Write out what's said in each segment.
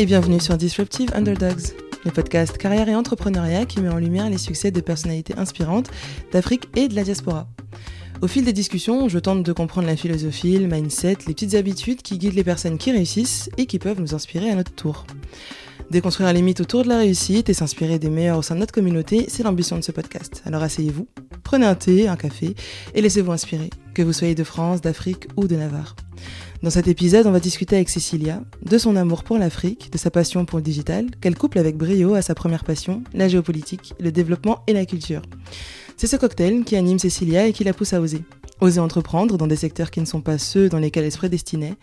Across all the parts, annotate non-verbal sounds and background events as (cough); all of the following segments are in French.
et bienvenue sur Disruptive Underdogs, le podcast carrière et entrepreneuriat qui met en lumière les succès de personnalités inspirantes d'Afrique et de la diaspora. Au fil des discussions, je tente de comprendre la philosophie, le mindset, les petites habitudes qui guident les personnes qui réussissent et qui peuvent nous inspirer à notre tour. Déconstruire les mythes autour de la réussite et s'inspirer des meilleurs au sein de notre communauté, c'est l'ambition de ce podcast. Alors asseyez-vous, prenez un thé, un café et laissez-vous inspirer, que vous soyez de France, d'Afrique ou de Navarre. Dans cet épisode, on va discuter avec Cécilia de son amour pour l'Afrique, de sa passion pour le digital, qu'elle couple avec brio à sa première passion, la géopolitique, le développement et la culture. C'est ce cocktail qui anime Cécilia et qui la pousse à oser. Oser entreprendre dans des secteurs qui ne sont pas ceux dans lesquels elle se prédestinait,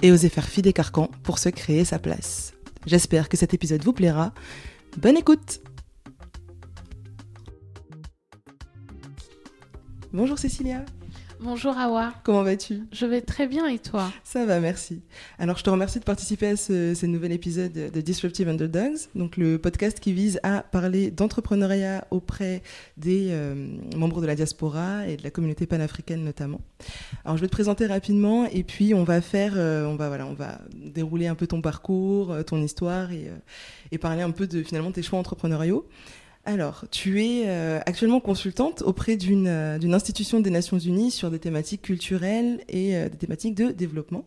et oser faire fi des carcans pour se créer sa place. J'espère que cet épisode vous plaira. Bonne écoute Bonjour Cécilia Bonjour Awa. Comment vas-tu? Je vais très bien et toi? Ça va, merci. Alors je te remercie de participer à ce, nouvel épisode de Disruptive Underdogs, donc le podcast qui vise à parler d'entrepreneuriat auprès des euh, membres de la diaspora et de la communauté panafricaine notamment. Alors je vais te présenter rapidement et puis on va faire, euh, on va voilà, on va dérouler un peu ton parcours, euh, ton histoire et, et parler un peu de finalement tes choix entrepreneuriaux. Alors, tu es euh, actuellement consultante auprès euh, d'une institution des Nations Unies sur des thématiques culturelles et euh, des thématiques de développement.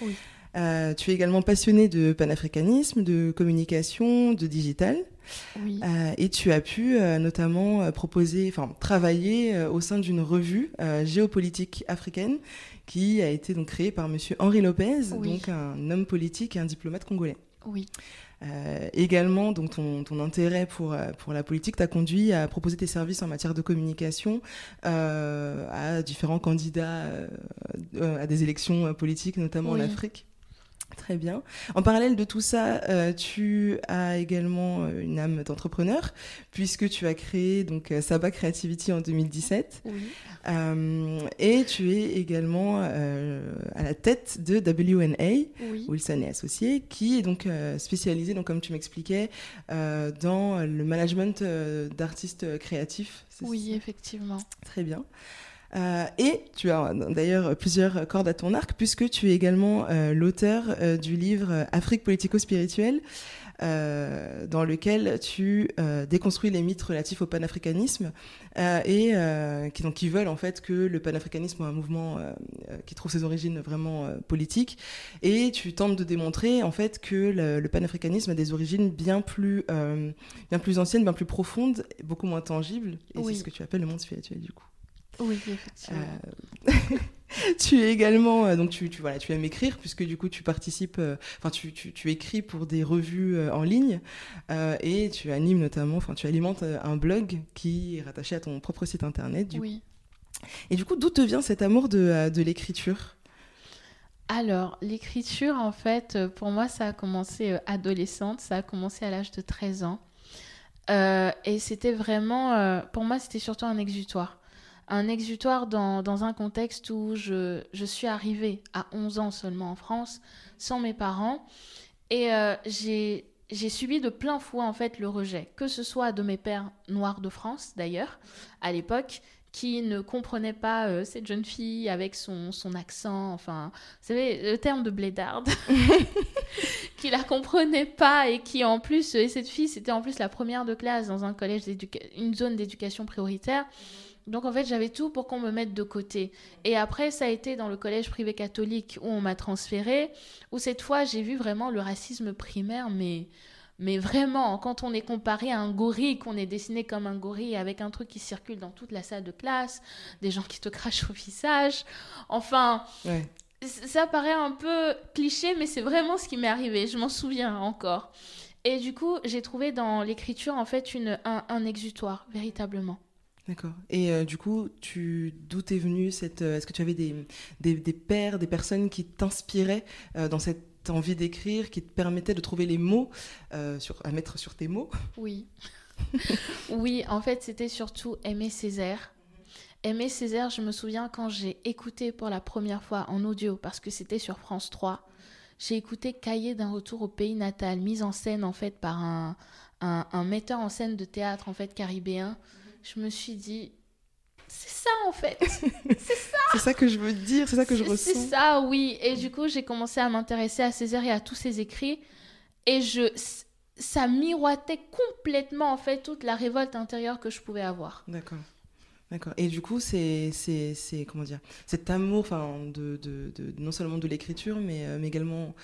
Oui. tu es également passionnée de panafricanisme, de communication, de digital. Oui. et tu as pu notamment proposer, enfin travailler au sein d'une revue géopolitique africaine qui a été donc créée par Monsieur Henri Lopez, donc un homme politique et un diplomate congolais. Oui. Euh, également, donc ton, ton, intérêt pour, euh, pour la politique t'a conduit à proposer tes services en matière de communication euh, à différents candidats à des élections politiques, notamment en Afrique? Très bien. En parallèle de tout ça, euh, tu as également euh, une âme d'entrepreneur puisque tu as créé donc euh, Saba Creativity en 2017 oui. et tu es également à la tête de WNA Wilson et Associés qui est donc spécialisé donc comme tu m'expliquais dans le management d'artistes créatifs. Oui, effectivement. Très bien. Euh, et tu as d'ailleurs plusieurs cordes à ton arc, puisque tu es également euh, l'auteur euh, du livre Afrique politico-spirituelle, dans lequel tu déconstruis les mythes relatifs au panafricanisme, et qui, donc, qui veulent en fait que le panafricanisme soit un mouvement qui trouve ses origines vraiment politiques, et tu tentes de démontrer en fait que le, le panafricanisme a des origines bien plus, bien plus anciennes, bien plus profondes, beaucoup moins tangibles, et c'est ce que tu appelles le monde spirituel du coup. Oui, effectivement. Euh, (laughs) tu es également, euh, donc tu, tu, voilà, tu aimes écrire puisque du coup tu participes, euh, enfin tu, tu, tu, écris pour des revues en ligne et tu animes notamment, enfin tu alimentes un blog qui est rattaché à ton propre site internet. Du oui. Et du coup, d'où te vient cet amour de, de l'écriture? Alors, l'écriture, en fait, pour moi, ça a commencé adolescente, ça a commencé à l'âge de 13 ans. et c'était vraiment, pour moi, c'était surtout un exutoire un exutoire dans, dans, un contexte où je, je, suis arrivée à 11 ans seulement en France, sans mes parents. Et euh, j'ai subi de plein fouet en fait le rejet, que ce soit de mes pères noirs de France d'ailleurs, à l'époque, qui ne comprenaient pas euh, cette jeune fille avec son, son, accent, enfin, vous savez, le terme de blédarde, (laughs) qui la comprenait pas et qui en plus, et cette fille, c'était en plus la première de classe dans un collège, une zone d'éducation prioritaire. Donc en fait, j'avais tout pour qu'on me mette de côté. Et après, ça a été dans le collège privé catholique où on m'a transférée, où cette fois, j'ai vu vraiment le racisme primaire, mais, mais vraiment, quand on est comparé à un gorille, qu'on est dessiné comme un gorille avec un truc qui circule dans toute la salle de classe, des gens qui te crachent au visage, enfin... Ça paraît un peu cliché, mais c'est vraiment ce qui m'est arrivé. Je m'en souviens encore. Et du coup, j'ai trouvé dans l'écriture, en fait, une, un exutoire, véritablement. D'accord. Et euh, du coup, tu, d'où est venue cette. Euh, est-ce que tu avais des, des, pères, des personnes qui t'inspiraient euh, dans cette envie d'écrire, qui te permettaient de trouver les mots sur, à mettre sur tes mots? Oui. (laughs) oui, en fait, c'était surtout Aimer Césaire. Aimer Césaire, je me souviens quand j'ai écouté pour la première fois en audio, parce que c'était sur France 3, j'ai écouté Cahier d'un retour au pays natal, mise en scène en fait par un, un, un metteur en scène de théâtre en fait caribéen je me suis dit, c'est ça en fait. (laughs) c'est ça. c'est ça que je veux dire, c'est ça que je ressens. C'est ça, oui. Et du coup, j'ai commencé à m'intéresser à Césaire et à tous ses écrits. Et je, ça miroitait complètement en fait toute la révolte intérieure que je pouvais avoir. D'accord. D'accord. Et du coup, c'est, c'est, comment dire, cet amour, enfin, de, de, de, non seulement de l'écriture, mais, euh, mais également,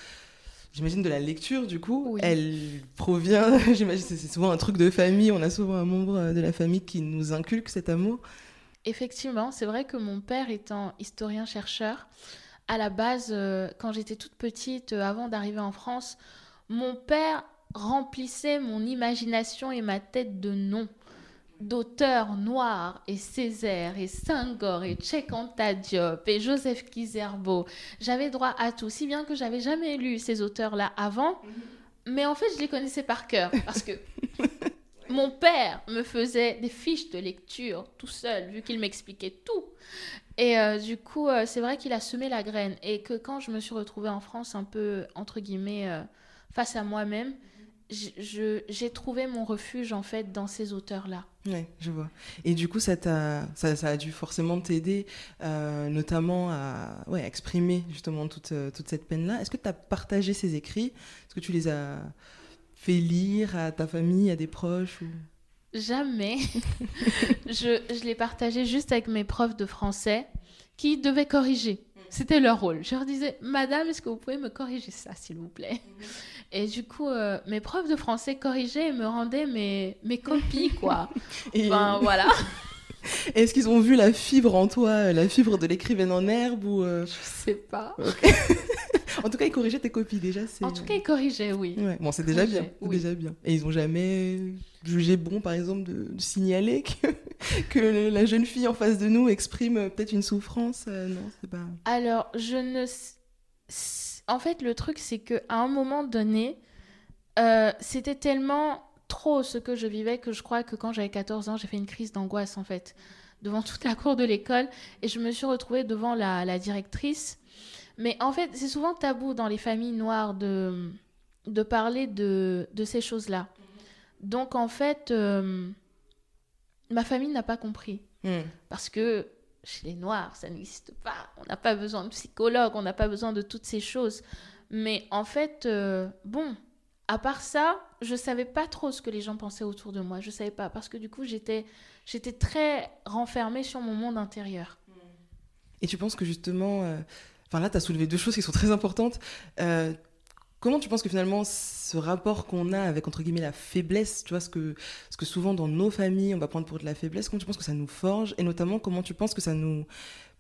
j'imagine, de la lecture, du coup, elle provient, (laughs) j'imagine, c'est souvent un truc de famille, on a souvent un membre de la famille qui nous inculque cet amour. Effectivement, c'est vrai que mon père étant historien-chercheur, à la base, euh, quand j'étais toute petite, euh, avant d'arriver en France, mon père remplissait mon imagination et ma tête de noms d'auteurs noirs et Césaire et Senghor et Cheikh Anta Diop et Joseph Kizerbo. J'avais droit à tout, si bien que j'avais jamais lu ces auteurs-là avant, mais en fait je les connaissais par cœur parce que (laughs) mon père me faisait des fiches de lecture tout seul vu qu'il m'expliquait tout. Et euh, du coup, euh, c'est vrai qu'il a semé la graine et que quand je me suis retrouvée en France un peu entre guillemets euh, face à moi-même, j'ai trouvé mon refuge en fait dans ces auteurs-là. Oui, je vois. Et du coup, ça, a, ça, ça a dû forcément t'aider, euh, notamment à ouais, exprimer justement toute, euh, toute cette peine-là. Est-ce que tu as partagé ces écrits? Est-ce que tu les as fait lire à ta famille, à des proches ou... Jamais. (laughs) (laughs) je, je les partageais juste avec mes profs de français qui devaient corriger. C'était leur rôle. Je leur disais, Madame, est-ce que vous pouvez me corriger ça, s'il vous plaît? Et du coup, euh, mes profs de français corrigeaient et me rendaient mes, mes copies, quoi. (laughs) Enfin, voilà. (laughs) Est-ce qu'ils ont vu la fibre en toi, la fibre de l'écrivaine en herbe ou euh... Je sais pas. (laughs) en tout cas, ils corrigeaient tes copies déjà. En tout cas, ils corrigeaient, oui. Bon, c'est déjà bien. déjà bien. Et ils ont jamais jugé bon, par exemple, de, signaler que, (laughs) que, la jeune fille en face de nous exprime peut-être une souffrance. Euh, non, c'est pas. Alors, je ne en fait, le truc, c'est qu'à un moment donné, euh, c'était tellement trop ce que je vivais que je crois que quand j'avais 14 ans, j'ai fait une crise d'angoisse, en fait, devant toute la cour de l'école. Et je me suis retrouvée devant la, directrice. Mais en fait, c'est souvent tabou dans les familles noires de, de parler de, de ces choses-là. Donc, en fait, euh, ma famille n'a pas compris. Hmm. Parce que chez les Noirs, ça n'existe pas. On n'a pas besoin de psychologue, on n'a pas besoin de toutes ces choses. Mais en fait, euh, bon, à part ça, je savais pas trop ce que les gens pensaient autour de moi. Je savais pas parce que du coup, j'étais j'étais très renfermée sur mon monde intérieur. Et tu penses que justement, euh, enfin là, tu as soulevé deux choses qui sont très importantes. Euh, Comment tu penses que finalement ce rapport qu'on a avec entre guillemets la faiblesse, tu vois ce que ce que souvent dans nos familles on va prendre pour de la faiblesse, comment tu penses que ça nous forge et notamment comment tu penses que ça nous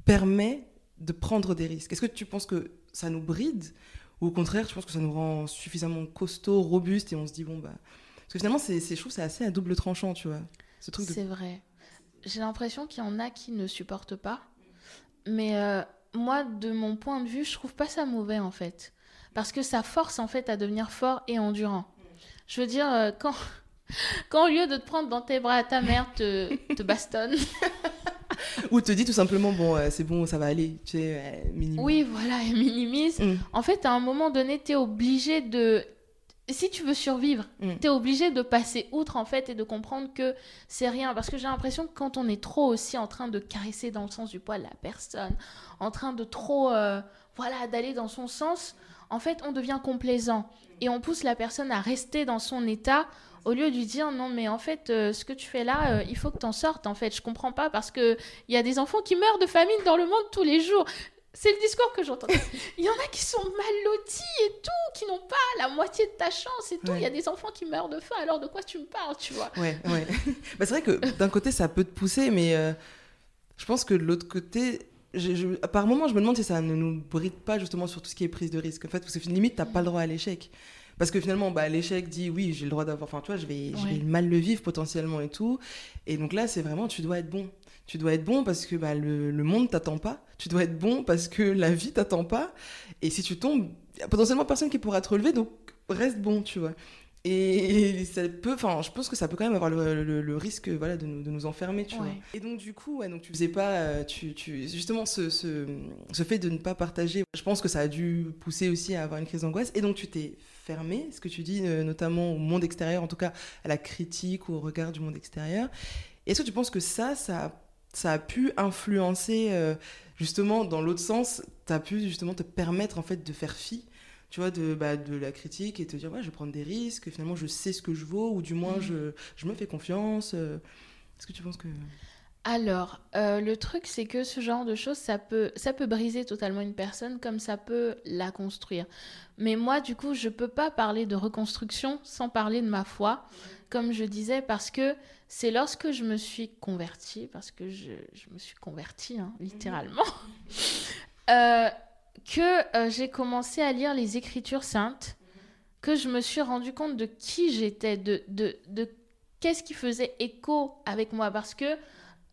permet de prendre des risques? Est-ce que tu penses que ça nous bride ou au contraire tu penses que ça nous rend suffisamment costaud, robuste et on se dit bon bah parce que finalement c'est je trouve c'est assez à double tranchant, tu vois. Ce truc C'est vrai. J'ai l'impression qu'il y en a qui ne supportent pas, mais euh, moi de mon point de vue je trouve pas ça mauvais en fait parce que ça force en fait à devenir fort et endurant. Je veux dire, euh, quand, (laughs) quand au lieu de te prendre dans tes bras, ta mère te, te bastonne. (laughs) Ou te dit tout simplement, bon, euh, c'est bon, ça va aller, tu sais, minimise. Oui, voilà, elle minimise. Mm. En fait, à un moment donné, tu es obligé de. Si tu veux survivre, mm. tu es obligé de passer outre, en fait, et de comprendre que c'est rien. Parce que j'ai l'impression que quand on est trop aussi en train de caresser dans le sens du poil la personne, en train de trop. Euh, voilà, d'aller dans son sens, en fait, on devient complaisant et on pousse la personne à rester dans son état au lieu de lui dire non mais en fait euh, ce que tu fais là euh, il faut que tu en sortes en fait je comprends pas parce que il y a des enfants qui meurent de famine dans le monde tous les jours c'est le discours que j'entends. Il y en a qui sont mal lotis et tout, qui n'ont pas la moitié de ta chance et tout. Il y a des enfants qui meurent de faim, alors de quoi tu me parles, tu vois? Ouais, ouais. (laughs) bah, c'est vrai que d'un côté, ça peut te pousser, mais euh, je pense que de l'autre côté, je, par moment, je me demande si ça ne nous bride pas justement sur tout ce qui est prise de risque. En fait, parce que limite, tu n'as pas le droit à l'échec. Parce que finalement, bah, l'échec dit oui, j'ai le droit d'avoir. Enfin, tu vois, je vais, je vais mal le vivre potentiellement et tout. Et donc là, c'est vraiment, tu dois être bon. Tu dois être bon parce que bah, le, le monde t'attend pas. Tu dois être bon parce que la vie t'attend pas. Et si tu tombes, il y a potentiellement personne qui pourra te relever, donc reste bon, tu vois. Et (laughs) ça peut, enfin, je pense que ça peut quand même avoir le, le, risque, voilà, de nous, de nous enfermer, tu vois. Et donc du coup, ouais, donc tu faisais pas, euh, tu, tu, justement ce, ce, ce, fait de ne pas partager, je pense que ça a dû pousser aussi à avoir une crise d'angoisse. Et donc tu t'es fermé, ce que tu dis, euh, notamment au monde extérieur, en tout cas à la critique ou au regard du monde extérieur. Est-ce que tu penses que ça, ça, ça a pu influencer, euh, justement, dans l'autre sens, tu as pu justement te permettre en fait de faire fi tu vois, de, bah, de la critique et te dire, ouais, je vais prendre des risques, finalement, je sais ce que je vaux, ou du moins, Mhm. je, je me fais confiance. euh. Est-ce que tu penses que... Alors, euh, le truc, c'est que ce genre de choses, ça peut, ça peut briser totalement une personne comme ça peut la construire. Mais moi, du coup, je peux pas parler de reconstruction sans parler de ma foi, comme je disais, parce que c'est lorsque je me suis convertie, parce que je, je me suis convertie, hein, littéralement, (laughs) euh, que euh, j'ai commencé à lire les Écritures saintes, que je me suis rendu compte de qui j'étais, de, de, de qu'est-ce qui faisait écho avec moi, parce que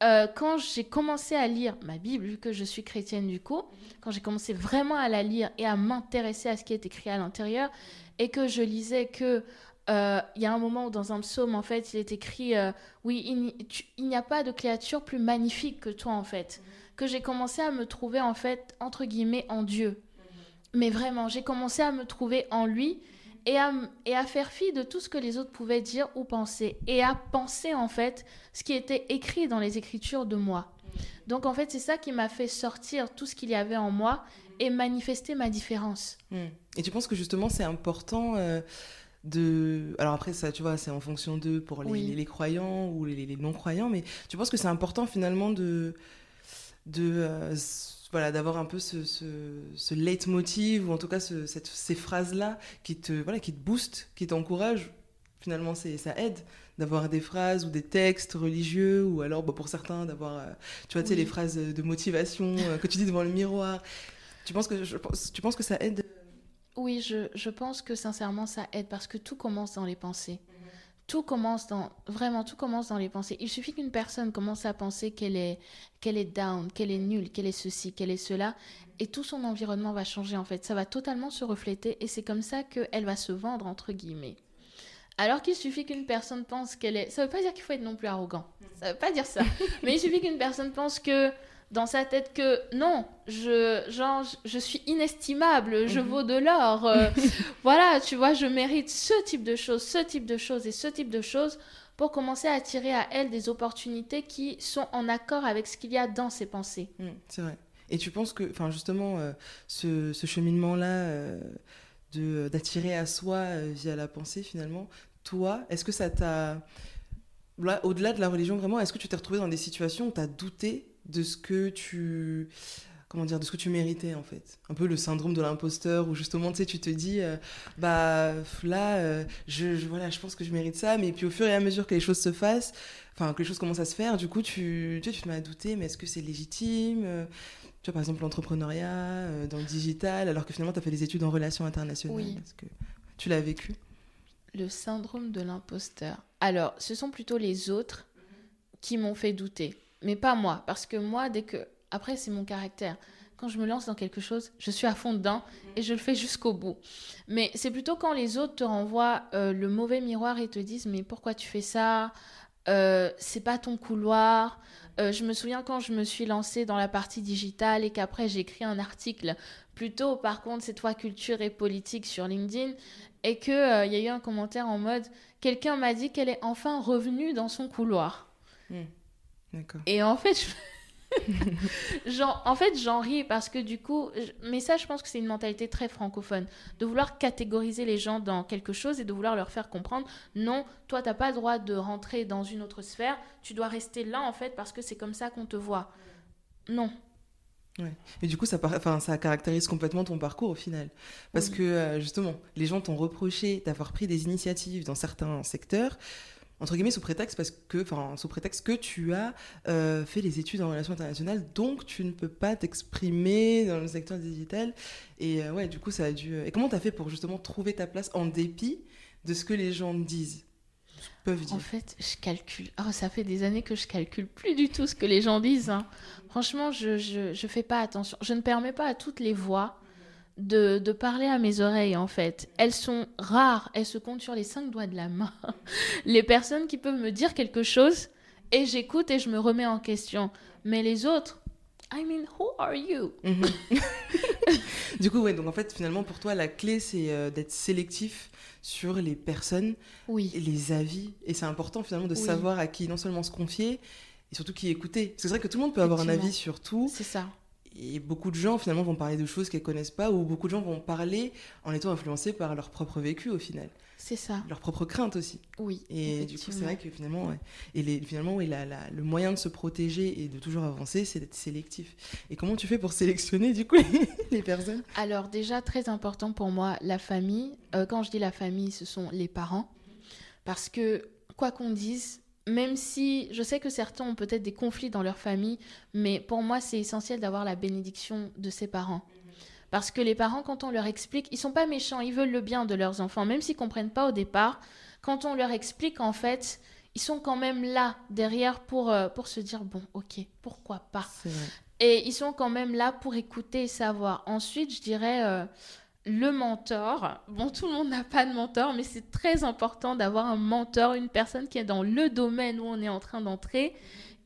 euh, quand j'ai commencé à lire ma Bible, vu que je suis chrétienne du coup, quand j'ai commencé vraiment à la lire et à m'intéresser à ce qui est écrit à l'intérieur, et que je lisais que euh, il y a un moment où dans un psaume, en fait, il est écrit euh, Oui, il n'y- a pas de créature plus magnifique que toi, en fait. Que j'ai commencé à me trouver, en fait, entre guillemets, en Dieu. Mais vraiment, j'ai commencé à me trouver en lui et à, et à faire fi de tout ce que les autres pouvaient dire ou penser. Et à penser, en fait, ce qui était écrit dans les Écritures de moi. Donc, en fait, c'est ça qui m'a fait sortir tout ce qu'il y avait en moi et manifester ma différence. Hmm. Et tu penses que justement, c'est important euh, de... Alors après, ça, tu vois, c'est en fonction d'eux pour les, Oui. les- les croyants ou les, les non-croyants, mais tu penses que c'est important finalement de... de euh, voilà, d'avoir un peu ce, ce, ce leitmotiv, ou en tout cas ce- cette, ces phrases-là qui te, voilà, qui te boostent, qui t'encouragent. Finalement, c'est, ça aide d'avoir des phrases ou des textes religieux, ou alors bah, pour certains d'avoir, euh, tu vois, tu sais, les phrases de motivation euh, que tu dis devant le miroir. Tu penses que, je tu penses que ça aide Oui, je, je pense que sincèrement ça aide parce que tout commence dans les pensées. Tout commence dans vraiment tout commence dans les pensées. Il suffit qu'une personne commence à penser qu'elle est qu'elle est down, qu'elle est nulle, qu'elle est ceci, qu'elle est cela et tout son environnement va changer en fait. Ça va totalement se refléter et c'est comme ça qu'elle va se vendre entre guillemets. Alors qu'il suffit qu'une personne pense qu'elle est ça veut pas dire qu'il faut être non plus arrogant. Ça veut pas dire ça. (laughs) Mais il suffit qu'une personne pense que dans sa tête que non, je, genre, je- suis inestimable, je Mhm. vaux de l'or. euh, (laughs) voilà, tu vois, je mérite ce type de choses, ce type de choses et ce type de choses pour commencer à attirer à elle des opportunités qui sont en accord avec ce qu'il y a dans ses pensées. Mm, c'est vrai. Et tu penses que, enfin justement, euh, ce, ce cheminement-là euh, de d'attirer à soi via la pensée, finalement, toi, est-ce que ça t'a, là, au-delà de la religion, vraiment, est-ce que tu t'es retrouvé dans des situations où tu as douté de ce que tu, comment dire, de ce que tu méritais en fait, un peu le syndrome de l'imposteur, où justement, tu sais, tu te dis, euh, bah là, euh, je, je- voilà, je pense que je mérite ça, mais puis au fur et à mesure que les choses se fassent, enfin que les choses commencent à se faire, du coup, tu, tu, sais, tu te mets à douter, mais est-ce que c'est légitime euh, Tu vois, par exemple, l'entrepreneuriat, euh, dans le digital, alors que finalement, tu as fait des études en relations internationales. Oui. Est-ce que tu l'as vécu? Le syndrome de l'imposteur. Alors, ce sont plutôt les autres qui m'ont fait douter, mais pas moi, parce que moi, dès que... Après, c'est mon caractère. Quand je me lance dans quelque chose, je suis à fond dedans et je le fais jusqu'au bout. Mais c'est plutôt quand les autres te renvoient euh, le mauvais miroir et te disent mais pourquoi tu fais ça? Euh, C'est pas ton couloir. Euh, je me souviens quand je me suis lancée dans la partie digitale et qu'après j'ai écrit un article plutôt par contre cette fois culture et politique sur LinkedIn et qu'il il y a eu un commentaire en mode quelqu'un m'a dit qu'elle est enfin revenue dans son couloir. D'accord. Et en fait, je- (laughs) en fait, j'en ris parce que du coup, je- mais ça, je pense que c'est une mentalité très francophone, de vouloir catégoriser les gens dans quelque chose et de vouloir leur faire comprendre, non, toi, t'as pas le droit de rentrer dans une autre sphère, tu dois rester là en fait parce que c'est comme ça qu'on te voit. Non. Et du coup, ça, enfin, ça caractérise complètement ton parcours au final. Parce Oui. que, euh, justement, les gens t'ont reproché d'avoir pris des initiatives dans certains secteurs, entre guillemets, sous prétexte, parce que, enfin, sous prétexte que tu as euh, fait les études en relations internationales, donc tu ne peux pas t'exprimer dans le secteur digital. Et euh, ouais, du coup, ça a dû. Et comment tu as fait pour justement trouver ta place en dépit de ce que les gens disent Peuvent dire? En fait, je calcule. Oh, ça fait des années que je calcule plus du tout ce que les gens disent. hein. Franchement, je, je, je fais pas attention. Je ne permets pas à toutes les voix de, de parler à mes oreilles, en fait. Elles sont rares. Elles se comptent sur les cinq doigts de la main. (laughs) Les personnes qui peuvent me dire quelque chose et j'écoute et je me remets en question. Mais les autres, I mean, who are you? Mhm. (laughs) du coup, ouais, donc en fait, finalement, pour toi, la clé, c'est euh, d'être sélectif sur les personnes Oui. et les avis. Et c'est important, finalement, de Oui. savoir à qui non seulement se confier, et surtout qui écouter. Parce que c'est vrai que tout le monde peut avoir un avis sur tout. C'est ça. Et beaucoup de gens finalement vont parler de choses qu'elles connaissent pas ou beaucoup de gens vont parler en étant influencés par leur propre vécu au final. C'est ça. Leur propre crainte aussi. Oui. Et du coup, c'est vrai que finalement, et les, finalement oui, la, le moyen de se protéger et de toujours avancer, c'est d'être sélectif. Et comment tu fais pour sélectionner du coup les, (laughs) personnes? Alors déjà, très important pour moi, la famille. Euh, quand je dis la famille, ce sont les parents. Parce que, quoi qu'on dise, même si je sais que certains ont peut-être des conflits dans leur famille, mais pour moi, c'est essentiel d'avoir la bénédiction de ses parents. Parce que les parents, quand on leur explique, ils sont pas méchants, ils veulent le bien de leurs enfants, même s'ils comprennent pas au départ. Quand on leur explique, en fait, ils sont quand même là derrière pour, euh, pour se dire bon, ok, pourquoi pas. Et ils sont quand même là pour écouter et savoir. Ensuite, je dirais euh, le mentor. Bon, tout le monde n'a pas de mentor, mais c'est très important d'avoir un mentor, une personne qui est dans le domaine où on est en train d'entrer,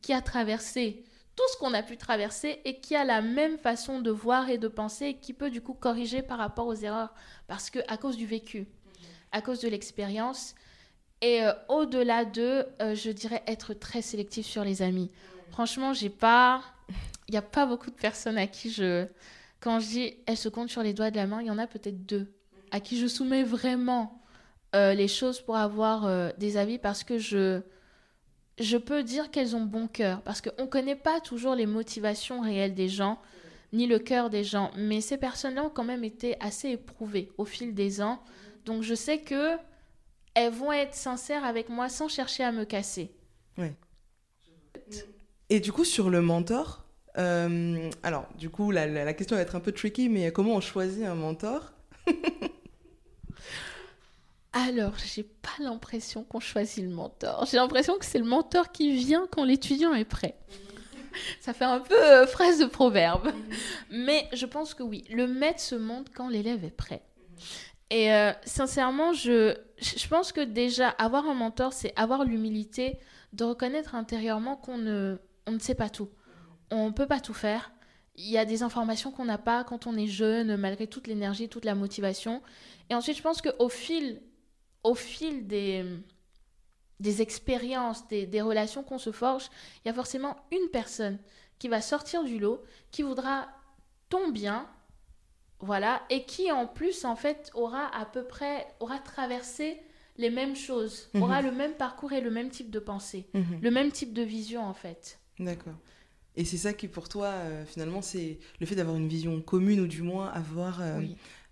qui a traversé tout ce qu'on a pu traverser et qui a la même façon de voir et de penser et qui peut du coup corriger par rapport aux erreurs parce que à cause du vécu, à cause de l'expérience et euh, au-delà de, euh, je dirais être très sélectif sur les amis. Franchement, j'ai pas, il n'y a pas beaucoup de personnes à qui je quand je dis elles se comptent sur les doigts de la main, il y en a peut-être deux à qui je soumets vraiment euh, les choses pour avoir euh, des avis parce que je, je peux dire qu'elles ont bon cœur. Parce qu'on ne connaît pas toujours les motivations réelles des gens, ni le cœur des gens. Mais ces personnes-là ont quand même été assez éprouvées au fil des ans. Donc je sais que elles vont être sincères avec moi sans chercher à me casser. Ouais. Et du coup, sur le mentor, euh, alors, du coup, la, question va être un peu tricky, mais comment on choisit un mentor (laughs) Alors, j'ai pas l'impression qu'on choisit le mentor. J'ai l'impression que c'est le mentor qui vient quand l'étudiant est prêt. (laughs) Ça fait un peu euh, phrase de proverbe. Mais je pense que oui, le maître se montre quand l'élève est prêt. Et euh, sincèrement, je, je pense que déjà, avoir un mentor, c'est avoir l'humilité de reconnaître intérieurement qu'on ne, on ne sait pas tout on ne peut pas tout faire. Il y a des informations qu'on n'a pas quand on est jeune, malgré toute l'énergie, toute la motivation. Et ensuite, je pense qu'au fil, au fil des, des expériences, des, relations qu'on se forge, il y a forcément une personne qui va sortir du lot, qui voudra ton bien, voilà, et qui en plus, en fait, aura à peu près, aura traversé les mêmes choses, mhm. aura le même parcours et le même type de pensée, mhm. le même type de vision, en fait. D'accord. Et c'est ça qui, pour toi, euh, finalement, c'est le fait d'avoir une vision commune ou du moins avoir euh,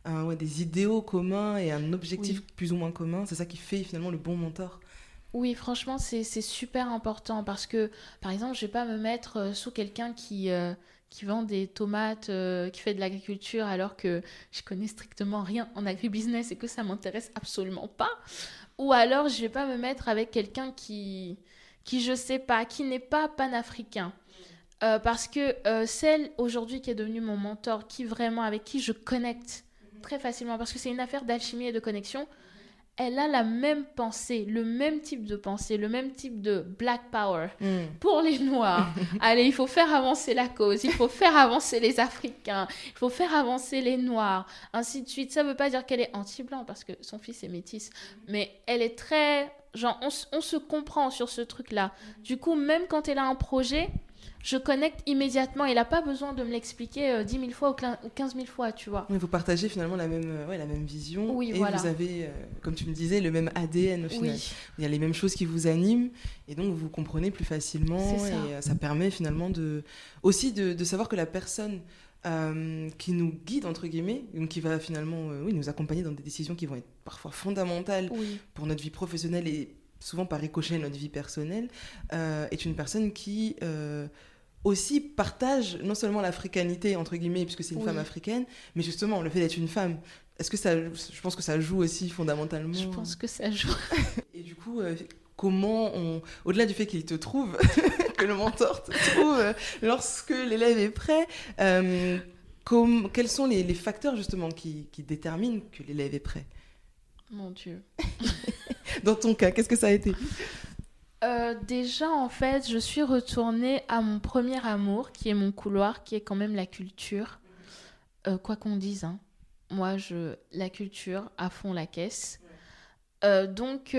un, des idéaux communs et un objectif plus ou moins commun. C'est ça qui fait finalement le bon mentor. Oui, franchement, c'est super important parce que, par exemple, je vais pas me mettre euh, sous quelqu'un qui, qui vend des tomates, qui fait de l'agriculture, alors que je connais strictement rien en agribusiness et que ça m'intéresse absolument pas. Ou alors, je vais pas me mettre avec quelqu'un qui, qui je sais pas, qui n'est pas panafricain. Euh, parce que euh, celle aujourd'hui qui est devenue mon mentor, qui vraiment avec qui je connecte très facilement, parce que c'est une affaire d'alchimie et de connexion, elle a la même pensée, le même type de pensée, le même type de black power hmm. pour les Noirs. (laughs) Allez, il faut faire avancer la cause, il faut faire avancer les Africains, il faut faire avancer les Noirs, ainsi de suite. Ça ne veut pas dire qu'elle est anti-blanc, parce que son fils est métis, mais elle est très... Genre, on, on se comprend sur ce truc-là. Du coup, même quand elle a un projet, je connecte immédiatement. Il n'a pas besoin de me l'expliquer euh, 10 000 fois ou 15 000 fois, tu vois. vous partagez finalement la même, euh, ouais, la même vision. Oui, et vous avez, euh, comme tu me disais, le même ADN au final. Il y a les mêmes choses qui vous animent et donc vous comprenez plus facilement. Et ça permet finalement de, aussi de, savoir que la personne qui nous guide, entre guillemets, donc qui va finalement oui, nous accompagner dans des décisions qui vont être parfois fondamentales pour notre vie professionnelle et souvent par ricochet notre vie personnelle, est une personne qui aussi partage non seulement l'africanité, entre guillemets, puisque c'est une femme africaine, mais justement le fait d'être une femme. Est-ce que ça, je pense que ça joue aussi fondamentalement? Je pense que ça joue. (laughs) Et du coup, euh, comment on, au-delà du fait qu'il te trouve, (laughs) que le mentor te trouve euh, lorsque l'élève est prêt, euh, quels sont les, facteurs justement qui, qui déterminent que l'élève est prêt? Mon Dieu. (laughs) Dans ton cas, qu'est-ce que ça a été? Euh, déjà, en fait, je suis retournée à mon premier amour, qui est mon couloir, qui est quand même la culture. Euh, quoi qu'on dise, hein. moi, je la culture, à fond la caisse. Euh, donc,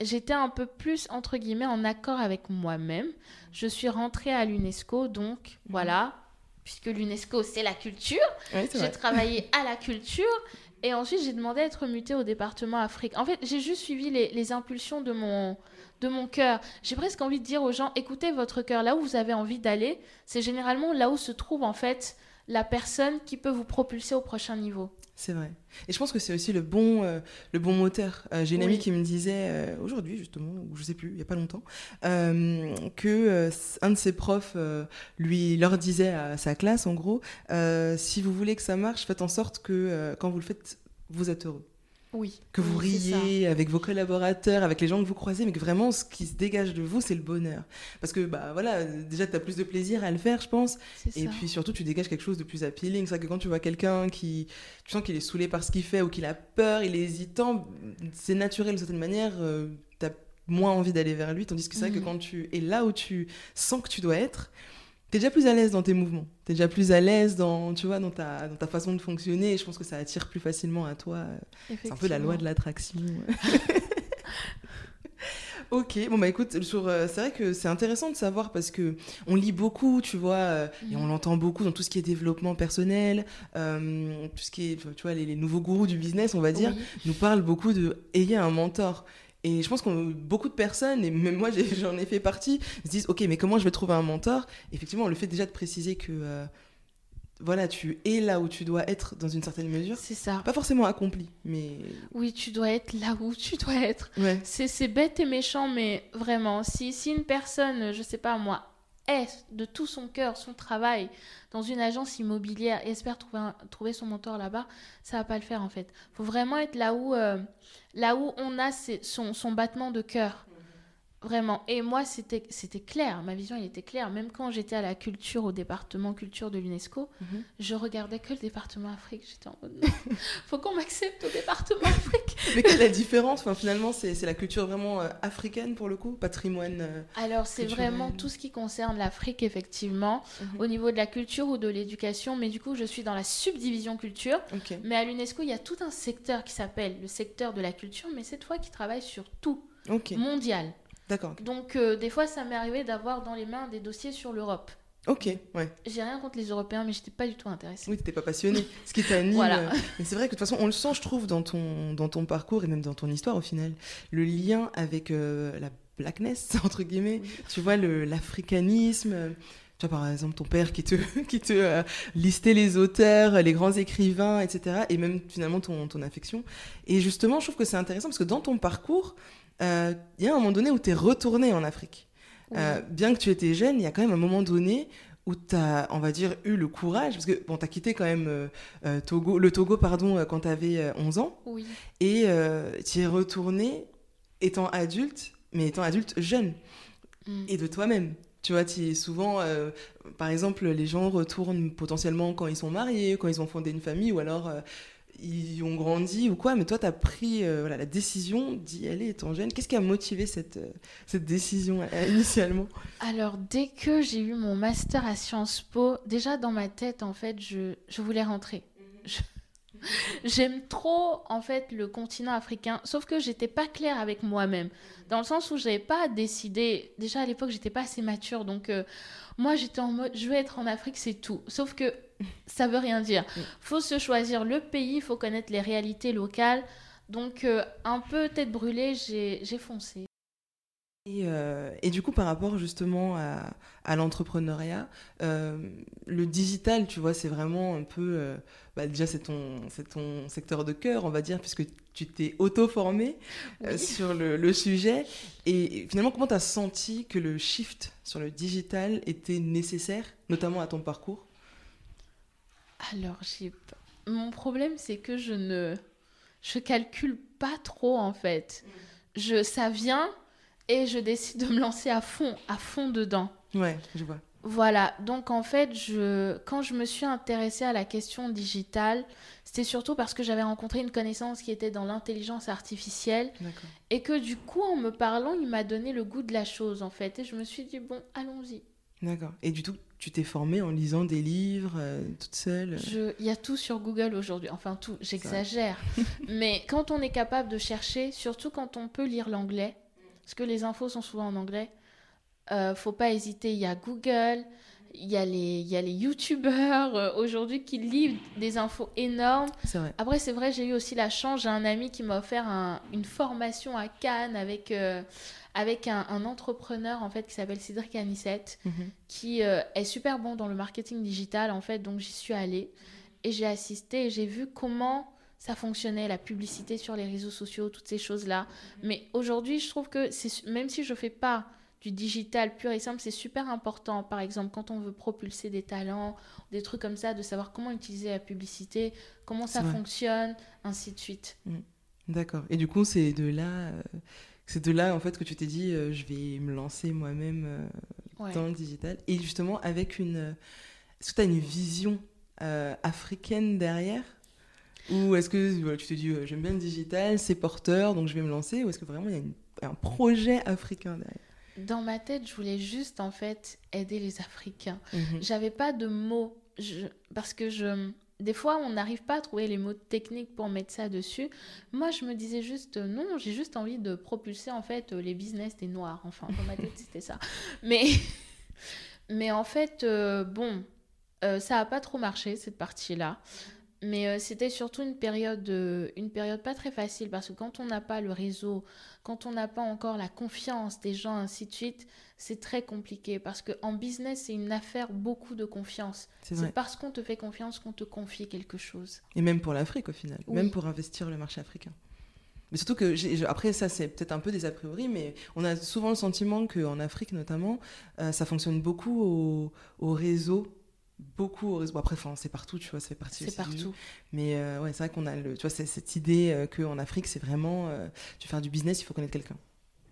j'étais un peu plus, entre guillemets, en accord avec moi-même. Je suis rentrée à l'UNESCO, donc, voilà, puisque l'UNESCO, c'est la culture. Ouais, J'ai travaillé (laughs) à la culture. Et ensuite, j'ai demandé à être mutée au département Afrique. En fait, j'ai juste suivi les, les impulsions de mon, de mon cœur. J'ai presque envie de dire aux gens, écoutez votre cœur, là où vous avez envie d'aller, c'est généralement là où se trouve en fait la personne qui peut vous propulser au prochain niveau. C'est vrai. Et je pense que c'est aussi le bon, euh, le bon moteur. Euh, J'ai une amie Oui. qui me disait euh, aujourd'hui, justement, ou je sais plus, il y a pas longtemps, que un de ses profs lui leur disait à sa classe, en gros, si vous voulez que ça marche, faites en sorte que quand vous le faites, vous êtes heureux. Oui. Que vous Oui, riez avec vos collaborateurs, avec les gens que vous croisez, mais que vraiment ce qui se dégage de vous, c'est le bonheur. Parce que bah voilà, déjà tu as plus de plaisir à le faire, je pense. Et ça. puis surtout, tu dégages quelque chose de plus appealing. C'est vrai que quand tu vois quelqu'un qui. Tu sens qu'il est saoulé par ce qu'il fait ou qu'il a peur, il est hésitant, c'est naturel d'une certaine manière. euh, T'as moins envie d'aller vers lui. Tandis que c'est vrai que Mhm. quand tu es là où tu sens que tu dois être, t'es déjà plus à l'aise dans tes mouvements. T'es déjà plus à l'aise dans, tu vois, dans, ta, dans ta façon de fonctionner. Et je pense que ça attire plus facilement à toi. C'est un peu la loi de l'attraction. (laughs) Ok, bon bah écoute, sur, euh, c'est vrai que c'est intéressant de savoir parce que on lit beaucoup, tu vois, euh, et on Mhm. l'entend beaucoup dans tout ce qui est développement personnel, euh, tout ce qui est, tu vois, les, les nouveaux gourous du business, on va dire, Oui. nous parlent beaucoup de ayez un mentor. Et je pense que beaucoup de personnes, et même moi (laughs) j'en ai fait partie, se disent ok, mais comment je vais trouver un mentor? Effectivement, le fait déjà de préciser que euh, voilà, tu es là où tu dois être dans une certaine mesure, C'est ça. pas forcément accompli, mais Oui, tu dois être là où tu dois être. ouais, C'est c'est bête et méchant, mais vraiment, si, si une personne, je sais pas moi, est de tout son cœur, son travail dans une agence immobilière et espère trouver, trouver son mentor là-bas, ça va pas le faire en fait. faut vraiment être là où, euh, là où on a ses- son, son battement de cœur. Vraiment. Et moi, c'était clair. Ma vision, elle était claire. Même quand j'étais à la culture, au département culture de l'UNESCO, Mhm. je regardais que le département Afrique. J'étais en mode, (laughs) faut qu'on m'accepte au département (laughs) Afrique. Mais quelle est la différence? Enfin, Finalement, c'est la culture vraiment euh, africaine pour le coup, patrimoine. euh, Alors, c'est vraiment tout ce qui concerne l'Afrique, effectivement, Mhm. au niveau de la culture ou de l'éducation. Mais du coup, je suis dans la subdivision culture. Mais à l'UNESCO, il y a tout un secteur qui s'appelle le secteur de la culture, mais cette fois qui travaille sur tout, mondial. D'accord. Donc, euh, des fois, ça m'est arrivé d'avoir dans les mains des dossiers sur l'Europe. Ok. Ouais. J'ai rien contre les Européens, mais j'étais pas du tout intéressée. Oui, t'étais pas passionné. (laughs) Ce qui t'anime. Voilà. euh, Mais c'est vrai que de toute façon, on le sent, je trouve, dans ton, dans ton parcours et même dans ton histoire au final. Le lien avec euh, la blackness, (laughs) entre guillemets. Oui. Tu vois, l'africanisme. euh, Tu vois, par exemple, ton père qui te, (laughs) qui te euh, listait les auteurs, les grands écrivains, etc. Et même finalement ton, ton affection. Et justement, je trouve que c'est intéressant parce que dans ton parcours, euh, il y a un moment donné où tu es retourné en Afrique. Euh, bien que tu étais jeune, il y a quand même un moment donné où tu as, on va dire, eu le courage, parce que bon, tu as quitté quand même euh, euh, Togo, le Togo pardon, quand tu avais 11 ans, Oui. et tu es retourné étant adulte, mais étant adulte jeune, Mm. et de toi-même. Tu vois, tu es souvent, euh, par exemple, les gens retournent potentiellement quand ils sont mariés, quand ils ont fondé une famille, ou alors euh, ils ont grandi ou quoi, mais toi, tu as pris euh, voilà, la décision d'y aller étant jeune. Qu'est-ce qui a motivé cette, euh, cette décision euh, initialement? Alors, dès que j'ai eu mon master à Sciences Po, déjà dans ma tête, en fait, je, je voulais rentrer. Je- J'aime trop, en fait, le continent africain, sauf que j'étais pas claire avec moi-même, dans le sens où j'avais pas décidé. Déjà à l'époque, j'étais pas assez mature, donc euh, moi j'étais en mode, je veux être en Afrique, c'est tout. Sauf que ça veut rien dire. Faut se choisir le pays, faut connaître les réalités locales. Donc, euh, un peu tête brûlée, j'ai j'ai foncé. Et, euh, et du coup, par rapport justement à, à l'entrepreneuriat, euh, le digital, tu vois, c'est vraiment un peu. euh, bah, déjà, c'est ton, c'est ton secteur de cœur, on va dire, puisque tu t'es auto-formé Oui. (laughs) sur le, le sujet. Et finalement, comment tu as senti que le shift sur le digital était nécessaire, notamment à ton parcours? Alors, j'ai mon problème, c'est que je ne je calcule pas trop en fait. Je ça vient et je décide de me lancer à fond, à fond dedans. Ouais, je vois. Voilà, donc en fait, je, quand je me suis intéressée à la question digitale, c'était surtout parce que j'avais rencontré une connaissance qui était dans l'intelligence artificielle et que du coup, en me parlant, il m'a donné le goût de la chose en fait. Et je me suis dit, bon, allons-y. D'accord. Et du tout, tu t'es formée en lisant des livres, euh, toute seule Je- Il y a tout sur Google aujourd'hui. Enfin, tout, j'exagère. (laughs) Mais quand on est capable de chercher, surtout quand on peut lire l'anglais, parce que les infos sont souvent en anglais, euh, faut pas hésiter. Il y a Google, Il y a les, il y a les youtubeurs euh, aujourd'hui qui livrent des infos énormes. Vrai. Après, c'est vrai, j'ai eu aussi la chance. J'ai un ami qui m'a offert un- une formation à Cannes avec, euh, avec un, un entrepreneur en fait qui s'appelle Cédric Anissette, Mhm. qui euh, est super bon dans le marketing digital en fait. Donc j'y suis allée et j'ai assisté et j'ai vu comment ça fonctionnait, la publicité sur les réseaux sociaux, toutes ces choses-là. Mais aujourd'hui, je trouve que même si je fais pas du digital pur et simple, c'est super important. Par exemple, quand on veut propulser des talents, des trucs comme ça, de savoir comment utiliser la publicité, comment ça fonctionne, ainsi de suite. D'accord. Et du coup, c'est de là, euh, c'est de là en fait que tu t'es dit, euh, je vais me lancer moi-même euh, Ouais. dans le digital. Et justement, avec une, euh, est-ce que tu as une vision africaine derrière? Ou est-ce que voilà, tu te dis, j'aime bien le digital, c'est porteur, donc je vais me lancer? Ou est-ce que vraiment il y a une- un projet africain derrière? Dans ma tête, je voulais juste en fait aider les Africains. Mhm. J'avais pas de mots je- parce que je des fois on n'arrive pas à trouver les mots techniques pour mettre ça dessus. Moi, je me disais juste euh, non, j'ai juste envie de propulser en fait euh, les business des noirs. Enfin, dans ma tête, (laughs) c'était ça. Mais (laughs) mais en fait euh, bon, ça a pas trop marché cette partie-là. Mais c'était surtout une période, une période pas très facile parce que quand on n'a pas le réseau, quand on n'a pas encore la confiance des gens, ainsi de suite, c'est très compliqué parce que en business, c'est une affaire beaucoup de confiance. C'est parce qu'on te fait confiance qu'on te confie quelque chose. Et même pour l'Afrique au final, Oui. même pour investir le marché africain. Mais surtout que, après ça c'est peut-être un peu des a priori, mais on a souvent le sentiment qu'en Afrique notamment, euh, ça fonctionne beaucoup au, au réseau. Beaucoup au réseau. Après, enfin, c'est partout, tu vois, ça fait partie C'est aussi du jeu. partout. Mais euh, ouais, c'est vrai qu'on a le, tu vois, cette idée euh, qu'en Afrique, c'est vraiment, euh, tu veux faire du business, il faut connaître quelqu'un.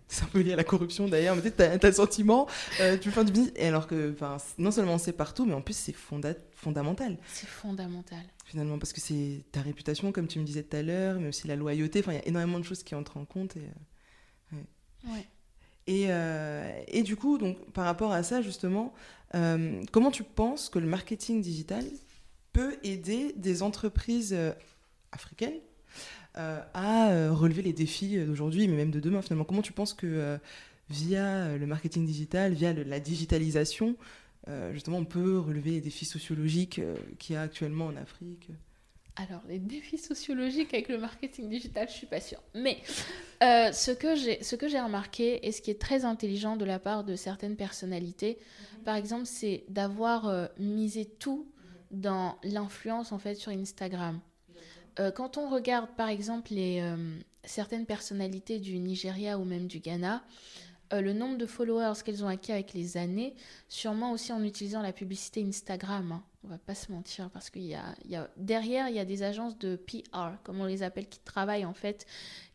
(laughs) C'est un peu lié à la corruption d'ailleurs, mais tu as, le sentiment, euh, tu faire du business, et alors que non seulement c'est partout, mais en plus c'est fonda- fondamental C'est fondamental. finalement, parce que c'est ta réputation, comme tu me disais tout à l'heure, mais aussi la loyauté, enfin il y a énormément de choses qui entrent en compte. Et, euh, Ouais. et, euh, et du coup, donc, par rapport à ça, justement, comment tu penses que le marketing digital peut aider des entreprises africaines à euh, relever les défis d'aujourd'hui, mais même de demain, finalement Comment tu penses que euh, via euh, le marketing digital, via le- la digitalisation, euh, justement, on peut relever les défis sociologiques euh, qu'il y a actuellement en Afrique? Alors, les défis sociologiques avec le marketing digital, je suis pas sûre. Mais euh, ce que j'ai remarqué et ce qui est très intelligent de la part de certaines personnalités, par exemple, c'est d'avoir euh, misé tout dans l'influence en fait sur Instagram. Euh, quand on regarde par exemple euh, certaines personnalités du Nigeria ou même du Ghana, euh, le nombre de followers qu'elles ont acquis avec les années, sûrement aussi en utilisant la publicité Instagram. hein. On va pas se mentir parce qu'il y a, derrière il y a des agences de PR comme on les appelle qui travaillent en fait,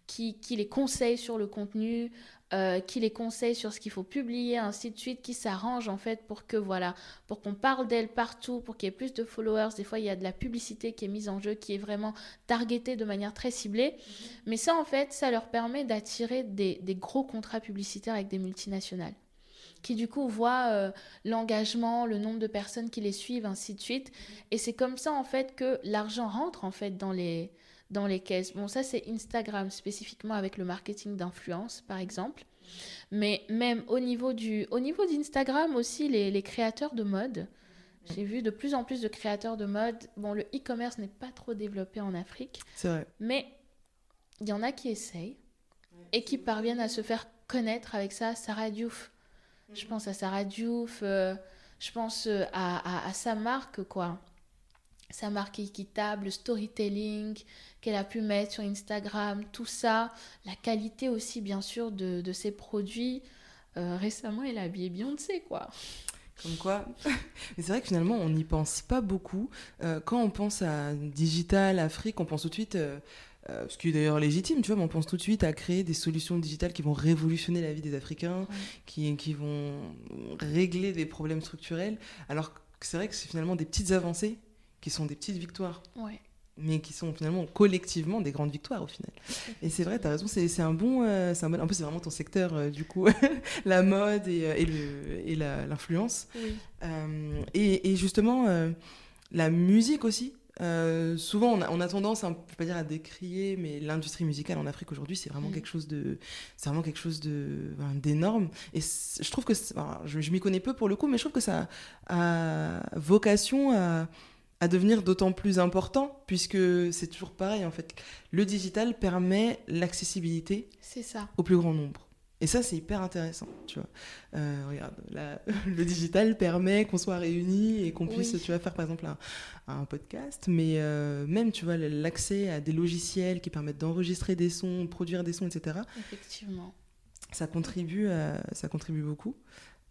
qui les conseillent sur le contenu, euh, qui les conseillent sur ce qu'il faut publier, ainsi de suite, qui s'arrangent en fait pour que voilà, pour qu'on parle d'elles partout, pour qu'il y ait plus de followers. Des fois il y a de la publicité qui est mise en jeu, qui est vraiment targetée de manière très ciblée. Mais ça en fait, ça leur permet d'attirer des, des gros contrats publicitaires avec des multinationales qui du coup voient euh, l'engagement, le nombre de personnes qui les suivent, ainsi de suite. Et c'est comme ça en fait que l'argent rentre en fait dans les, dans les caisses. Bon, ça c'est Instagram spécifiquement avec le marketing d'influence par exemple. Mais même au niveau du, au niveau d'Instagram aussi, les, les créateurs de mode. J'ai vu de plus en plus de créateurs de mode. Bon, le e-commerce n'est pas trop développé en Afrique, C'est vrai. mais il y en a qui essayent et qui parviennent à se faire connaître avec ça. Sarah Diouf. Je pense à Sarah Diouf, euh, je pense euh, à, à- à sa marque, quoi. Sa marque équitable, le storytelling qu'elle a pu mettre sur Instagram, tout ça. La qualité aussi, bien sûr, de, de ses produits. Euh, récemment, elle a habillé Beyoncé, quoi. Comme quoi. (laughs) Mais c'est vrai que finalement, on n'y pense pas beaucoup. Euh, quand on pense à digital, Afrique, on pense tout de suite, euh, euh, ce qui est d'ailleurs légitime, tu vois, mais on pense tout de suite à créer des solutions digitales qui vont révolutionner la vie des Africains, Ouais. qui, qui vont régler des problèmes structurels. Alors que c'est vrai que c'est finalement des petites avancées qui sont des petites victoires, Ouais. mais qui sont finalement collectivement des grandes victoires au final. Et c'est vrai, tu as raison, c'est un bon. euh, un bon- en plus, c'est vraiment ton secteur, euh, du coup, (laughs) la mode et, euh, et le- et l'influence. Oui. Euh, et, et justement, euh, la musique aussi. Souvent, on a, on a tendance, un, je vais pas dire à décrier, mais l'industrie musicale en Afrique aujourd'hui, c'est vraiment quelque chose de, vraiment quelque chose d'énorme. Et je trouve que, alors, je, je m'y connais peu pour le coup, mais je trouve que ça a vocation à, à devenir d'autant plus important, puisque c'est toujours pareil en fait. Le digital permet l'accessibilité au plus grand nombre. Et ça, c'est hyper intéressant, tu vois. Euh, regarde, (laughs) le digital permet qu'on soit réunis et qu'on puisse, Oui. tu vois, faire par exemple un, un podcast, mais euh, même, tu vois, l'accès à des logiciels qui permettent d'enregistrer des sons, produire des sons, etc., Effectivement. ça contribue, à- ça contribue beaucoup.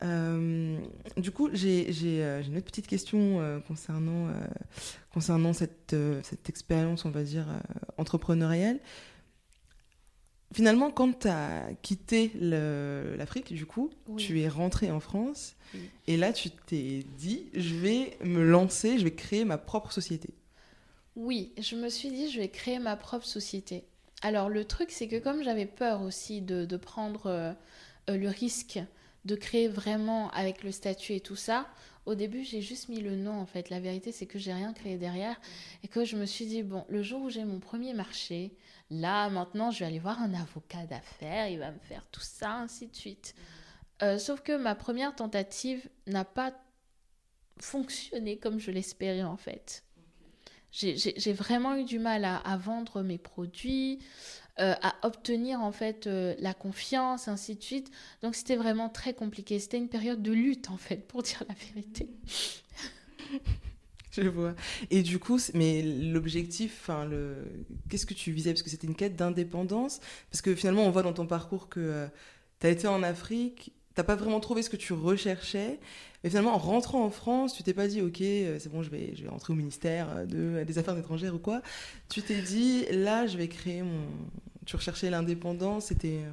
Euh, du coup, j'ai euh, j'ai une autre petite question euh, concernant, euh, concernant cette, cette expérience, on va dire, entrepreneuriale. Finalement, quand tu as quitté l'Afrique, du coup, Oui. tu es rentré en France Oui. et là, tu t'es dit, je vais me lancer, je vais créer ma propre société. Oui, je me suis dit, je vais créer ma propre société. Alors, le truc, c'est que comme j'avais peur aussi de, de prendre le risque de créer vraiment avec le statut et tout ça, au début, j'ai juste mis le nom, en fait. La vérité, c'est que j'ai rien créé derrière et que je me suis dit, bon, le jour où j'ai mon premier marché, là, maintenant, je vais aller voir un avocat d'affaires, il va me faire tout ça, ainsi de suite. Euh, sauf que ma première tentative n'a pas fonctionné comme je l'espérais, en fait. J'ai- vraiment eu du mal à vendre mes produits, euh, à obtenir en fait euh, la confiance, ainsi de suite. Donc c'était vraiment très compliqué. C'était une période de lutte en fait, pour dire la vérité. Je vois. Et du coup, mais l'objectif, enfin, le... qu'est-ce que tu visais? Parce que c'était une quête d'indépendance. Parce que finalement, on voit dans ton parcours que tu as été en Afrique, t'as pas vraiment trouvé ce que tu recherchais. Mais finalement, en rentrant en France, tu t'es pas dit, ok, euh, c'est bon, je vais, je vais rentrer au ministère euh, de, des Affaires étrangères ou quoi. Tu t'es dit, là, je vais créer mon. Tu recherchais l'indépendance, c'était. euh,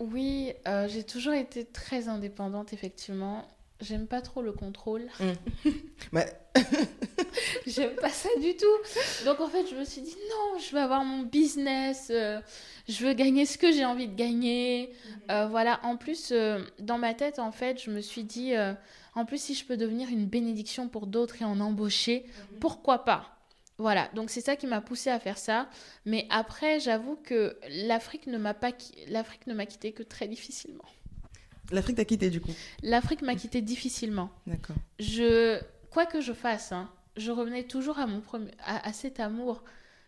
Oui, euh, j'ai toujours été très indépendante, effectivement. J'aime pas trop le contrôle. (laughs) Bah, (laughs) J'aime pas ça du tout. Donc en fait, je me suis dit non, je veux avoir mon business, euh, je veux gagner ce que j'ai envie de gagner. Euh, voilà, en plus, euh, dans ma tête, en fait, je me suis dit, en plus, si je peux devenir une bénédiction pour d'autres et en embaucher, pourquoi pas? Voilà, donc c'est ça qui m'a poussé à faire ça. Mais après, j'avoue que l'Afrique ne m'a pas, l'Afrique ne m'a quitté que très difficilement. L'Afrique t'a quitté, du coup. L'Afrique m'a quitté difficilement. D'accord. je quoi que je fasse hein, je revenais toujours à mon premier à, à cet amour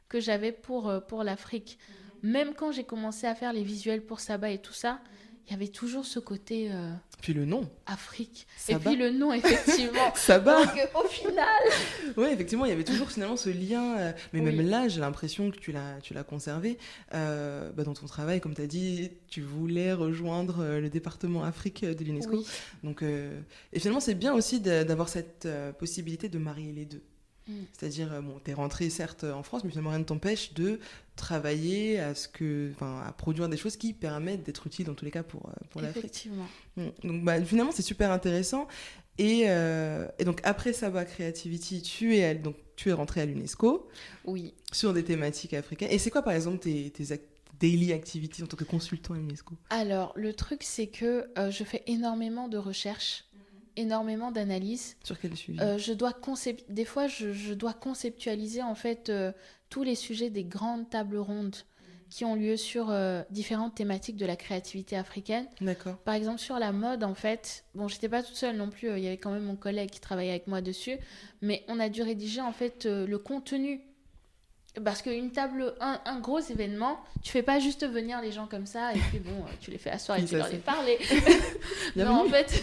que j'avais pour euh, pour l'Afrique même quand j'ai commencé à faire les visuels pour Saba et tout ça il y avait toujours ce côté euh, Puis le nom. Afrique et puis le nom effectivement (laughs) Saba. donc euh, au final (laughs) Oui, effectivement, il y avait toujours finalement ce lien. euh, mais Oui. même là, j'ai l'impression que tu l'as, tu l'as conservé. Euh, bah, dans ton travail, comme tu as dit, tu voulais rejoindre le département Afrique de l'UNESCO. oui Donc, et finalement, c'est bien aussi d'avoir cette possibilité de marier les deux. Mm. C'est-à-dire, euh, bon, tu es rentré certes en France, mais finalement, rien ne t'empêche de travailler à, ce que, à produire des choses qui permettent d'être utiles dans tous les cas pour, euh, pour l'Afrique. effectivement Mm. Donc bah, finalement, c'est super intéressant. Et, euh, et donc après Saba Creativity, tu es, donc, tu es rentré à l'UNESCO oui sur des thématiques africaines. Et c'est quoi par exemple tes, daily activities en tant que consultant à l'UNESCO? Alors le truc c'est que euh, je fais énormément de recherches énormément d'analyses Sur quel sujet? Euh, je dois concep- des fois je, je dois conceptualiser en fait euh, tous les sujets des grandes tables rondes qui ont lieu sur euh, différentes thématiques de la créativité africaine. D'accord. Par exemple sur la mode en fait, bon j'étais pas toute seule non plus, euh, il y avait quand même mon collègue qui travaillait avec moi dessus, mais on a dû rédiger en fait euh, le contenu. Parce qu'une table, un, un gros événement, tu fais pas juste venir les gens comme ça et puis bon, euh, tu les fais asseoir et tu leur les parler. (laughs) Non, en fait,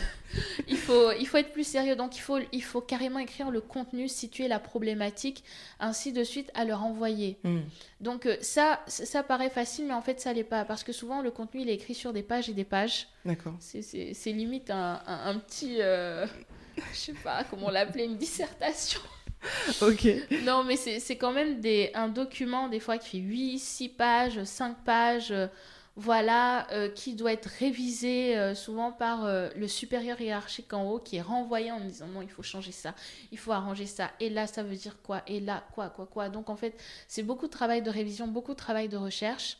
il faut, il faut être plus sérieux. Donc, il faut, il faut carrément écrire le contenu, situer la problématique, ainsi de suite, à leur envoyer. Mm. Donc, euh, ça, ça paraît facile, mais en fait, ça l'est pas. Parce que souvent, le contenu, il est écrit sur des pages et des pages. D'accord. C'est- limite un, un, un petit. euh, (laughs) je sais pas comment l'appeler, une dissertation. (laughs) Non, mais c'est quand même des, un document, des fois, qui fait 8, 6 pages, 5 pages, euh, voilà, euh, qui doit être révisé euh, souvent par le supérieur hiérarchique en haut, qui est renvoyé en disant non, il faut changer ça, il faut arranger ça, et là, ça veut dire quoi, et là, quoi, quoi, quoi. Donc, en fait, c'est beaucoup de travail de révision, beaucoup de travail de recherche.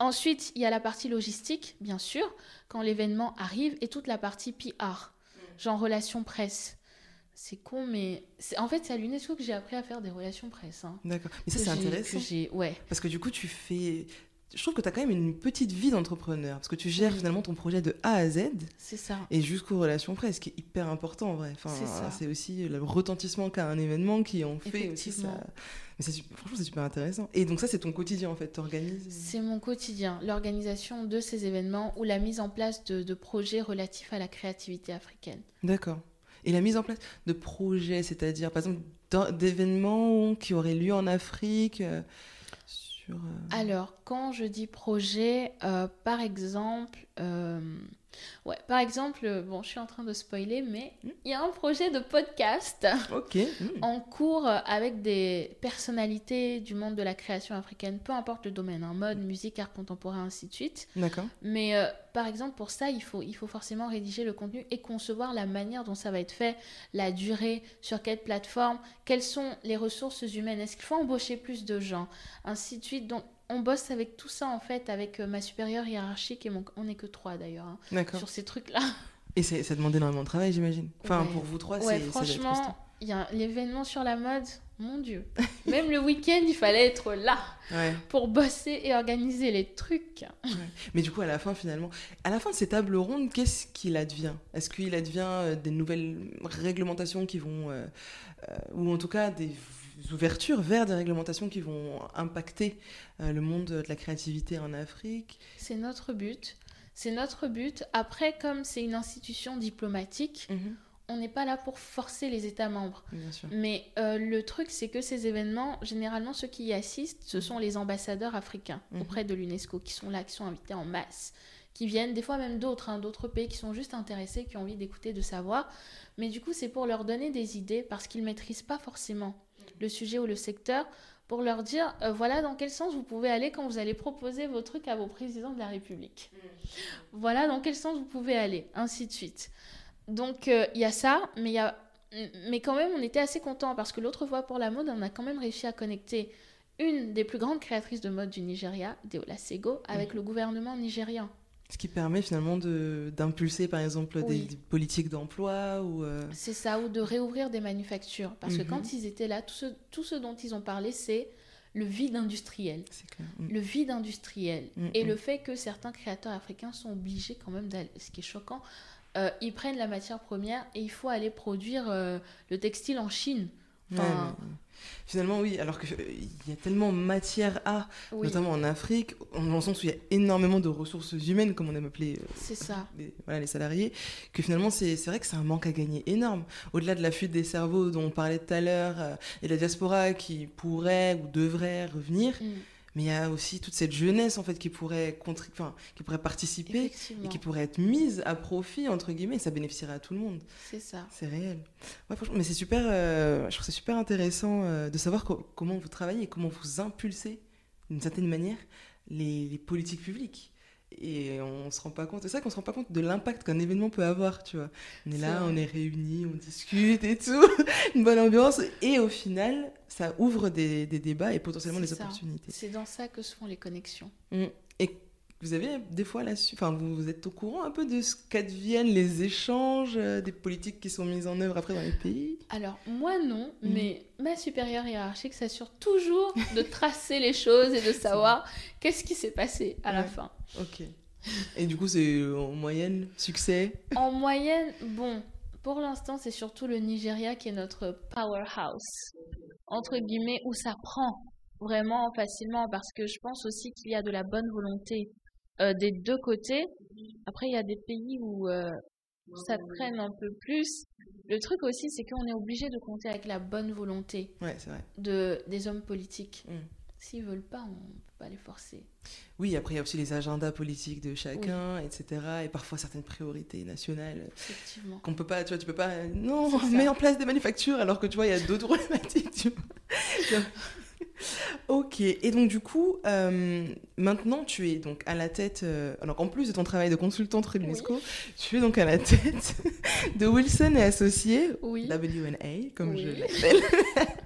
Ensuite, il y a la partie logistique, bien sûr, quand l'événement arrive, et toute la partie PR, genre relations presse. C'est con, mais c'est- en fait, c'est à l'UNESCO que j'ai appris à faire des relations presse. hein. D'accord. Mais ça, c'est intéressant. Ouais. Parce que du coup, tu fais. Je trouve que tu as quand même une petite vie d'entrepreneur. Parce que tu gères Oui. finalement ton projet de A à Z C'est ça. et jusqu'aux relations presse, ce qui est hyper important en vrai. Enfin, C'est ça. c'est aussi le retentissement qu'a un événement qui en fait aussi ça. Mais franchement, c'est super intéressant. Et donc, ça, c'est ton quotidien en fait. Tu organises. C'est mon quotidien, l'organisation de ces événements ou la mise en place de, de projets relatifs à la créativité africaine. D'accord. Et la mise en place de projets, c'est-à-dire par exemple d'événements qui auraient lieu en Afrique euh, sur. euh, Alors, quand je dis projet, euh, par exemple, ouais, par exemple, euh, bon, je suis en train de spoiler, mais Hmm. il y a un projet de podcast (laughs) hmm. en cours euh, avec des personnalités du monde de la création africaine, peu importe le domaine, hein, mode, musique, art contemporain, ainsi de suite. D'accord. Mais euh, par exemple, pour ça, il faut, il faut forcément rédiger le contenu et concevoir la manière dont ça va être fait, la durée, sur quelle plateforme, quelles sont les ressources humaines, est-ce qu'il faut embaucher plus de gens, ainsi de suite. Donc, on bosse avec tout ça en fait, avec euh, ma supérieure hiérarchique et mon... on n'est que trois d'ailleurs hein, sur ces trucs-là. Et ça demande énormément de travail, j'imagine. Enfin, Ouais. pour vous trois, Ouais, c'est. franchement, il y a l'événement sur la mode, mon Dieu. (laughs) Même le week-end, il fallait être là Ouais. pour bosser et organiser les trucs. Mais du coup, à la fin, finalement, à la fin de ces tables rondes, qu'est-ce qu'il advient? Est-ce qu'il advient euh, des nouvelles réglementations qui vont, euh, euh, ou en tout cas des ouvertures vers des réglementations qui vont impacter euh, le monde de la créativité en Afrique? C'est notre but. C'est notre but. Après, comme c'est une institution diplomatique, on n'est pas là pour forcer les États membres. Bien sûr. Mais euh, le truc, c'est que ces événements, généralement, ceux qui y assistent, ce sont les ambassadeurs africains Mhm. auprès de l'UNESCO qui sont là, qui sont invités en masse, qui viennent, des fois même d'autres, hein, d'autres pays qui sont juste intéressés, qui ont envie d'écouter, de savoir. Mais du coup, c'est pour leur donner des idées parce qu'ils ne maîtrisent pas forcément le sujet ou le secteur, pour leur dire euh, voilà dans quel sens vous pouvez aller quand vous allez proposer vos trucs à vos présidents de la République. Voilà dans quel sens vous pouvez aller, ainsi de suite. Donc euh, il y a ça, mais y a mais quand même, on était assez contents parce que l'autre fois pour la mode, on a quand même réussi à connecter une des plus grandes créatrices de mode du Nigeria, Deola Sego, avec le gouvernement nigérian. Ce qui permet finalement d'impulser, par exemple, des, Oui. des politiques d'emploi ou. euh, C'est ça, ou de réouvrir des manufactures. Parce que Mhm. quand ils étaient là, tout ce, tout ce dont ils ont parlé, c'est le vide industriel. Clair. Mm. Le vide industriel. Mhm. Et le fait que certains créateurs africains sont obligés quand même d'aller, ce qui est choquant, euh, ils prennent la matière première et il faut aller produire euh, le textile en Chine. Ouais, mais- Finalement, oui, alors qu'il y a tellement matière à, oui, notamment en Afrique, dans le sens où il y a énormément de ressources humaines, comme on aime appeler euh, ça. les, voilà, les salariés, que finalement, c'est c'est vrai que c'est un manque à gagner énorme. Au-delà de la fuite des cerveaux dont on parlait tout à l'heure, euh, et la diaspora qui pourrait ou devrait revenir, Mm, mais il y a aussi toute cette jeunesse, en fait, qui pourrait, enfin, qui pourrait participer et qui pourrait être mise à profit, entre guillemets, et ça bénéficierait à tout le monde. c'est ça. C'est réel. Ouais, franchement, mais c'est super, euh, je trouve ça super intéressant euh, de savoir co- comment vous travaillez et comment vous impulsez, d'une certaine manière, les, les politiques publiques. Et on se rend pas compte, c'est ça qu'on se rend pas compte de l'impact qu'un événement peut avoir, tu vois. On est là, vrai. on est réunis, on discute et tout, (laughs) une bonne ambiance, et au final, ça ouvre des, des débats et potentiellement des ça. opportunités. C'est dans ça que se font les connexions. Mm. Vous avez des fois là-dessus, enfin vous, vous êtes au courant un peu de ce qu'adviennent les échanges, euh, des politiques qui sont mises en œuvre après dans les pays? Alors, moi non, Mhm. mais ma supérieure hiérarchique s'assure toujours de tracer les choses et de savoir qu'est-ce qui s'est passé à la fin. Ok. Et du coup, c'est euh, en moyenne succès? En moyenne, bon, pour l'instant, c'est surtout le Nigeria qui est notre powerhouse, entre guillemets, où ça prend vraiment facilement, parce que je pense aussi qu'il y a de la bonne volonté euh, des deux côtés. Après, il y a des pays où euh, ça traîne un peu plus. Le truc aussi, c'est qu'on est obligé de compter avec la bonne volonté Ouais, c'est vrai. de, des hommes politiques. Mm. S'ils veulent pas, on peut pas les forcer. Oui, après, il y a aussi les agendas politiques de chacun, etc. Et parfois certaines priorités nationales Effectivement. qu'on peut pas, tu vois, tu peux pas. euh, Non, ça. mets en place des manufactures alors que tu vois, il y a d'autres (laughs) problématiques. Tu vois. (laughs) (laughs) ok. Et donc, du coup, euh, maintenant, tu es donc à la tête. euh, alors, en plus de ton travail de consultante auprès de l'UNESCO, tu es donc à la tête (laughs) de Wilson et Associés, Oui. WNA, comme je l'appelle.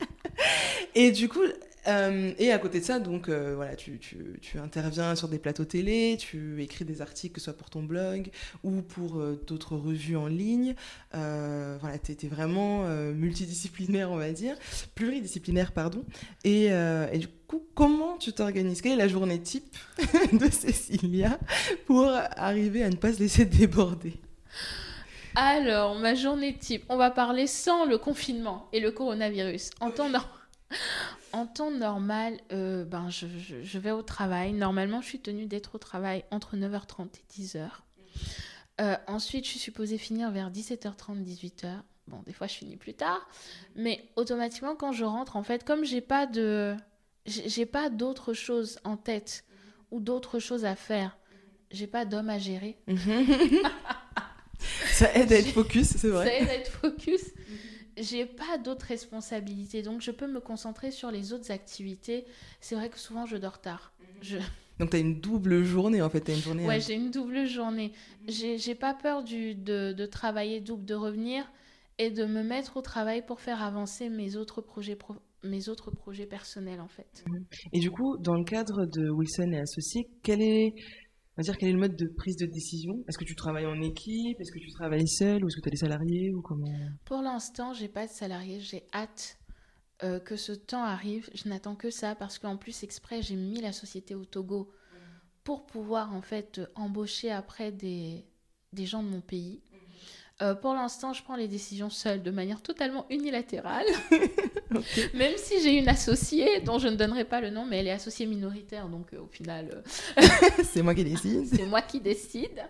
(laughs) et du coup, Euh, et à côté de ça, donc euh, voilà, tu, tu, tu, interviens sur des plateaux télé, tu écris des articles, que ce soit pour ton blog ou pour euh, d'autres revues en ligne. voilà, tu étais vraiment multidisciplinaire, on va dire, pluridisciplinaire, pardon. Et, et du coup, comment tu t'organises? Quelle est la journée type (laughs) de Cécilia pour arriver à ne pas se laisser déborder? Alors, ma journée type, on va parler sans le confinement et le coronavirus. En temps, en temps normal, euh, ben, je, vais au travail. Normalement, je suis tenue d'être au travail entre 9h30 et 10h. Euh, ensuite, je suis supposée finir vers 17h30, 18h. Bon, des fois, je finis plus tard. Mais automatiquement, quand je rentre, en fait, comme j'ai pas de... J'ai pas d'autres choses en tête ou d'autres choses à faire. J'ai pas d'homme à gérer. (laughs) Ça aide à être focus, c'est vrai. Ça aide à être focus. J'ai pas d'autres responsabilités, donc je peux me concentrer sur les autres activités. C'est vrai que souvent je dors tard. Mhm. Je... Donc tu as une double journée en fait, as une journée. Ouais, j'ai une double journée. J'ai pas peur du, de, de, travailler double, de revenir et de me mettre au travail pour faire avancer mes autres projets mes autres projets personnels en fait. Mhm. Et du coup, dans le cadre de Wilson et Associés, quel est va dire quel est le mode de prise de décision? Est-ce que tu travailles en équipe? Est-ce que tu travailles seul Ou est-ce que tu as des salariés? Ou comment? Pour l'instant, j'ai pas de salariés. J'ai hâte euh, que ce temps arrive. Je n'attends que ça parce qu'en plus, exprès, j'ai mis la société au Togo pour pouvoir en fait embaucher après des, des gens de mon pays. Euh, pour l'instant, je prends les décisions seule, de manière totalement unilatérale. (laughs) Même si j'ai une associée dont je ne donnerai pas le nom, mais elle est associée minoritaire, donc euh, au final. Euh, (laughs) c'est moi qui décide. (laughs) c'est moi qui décide.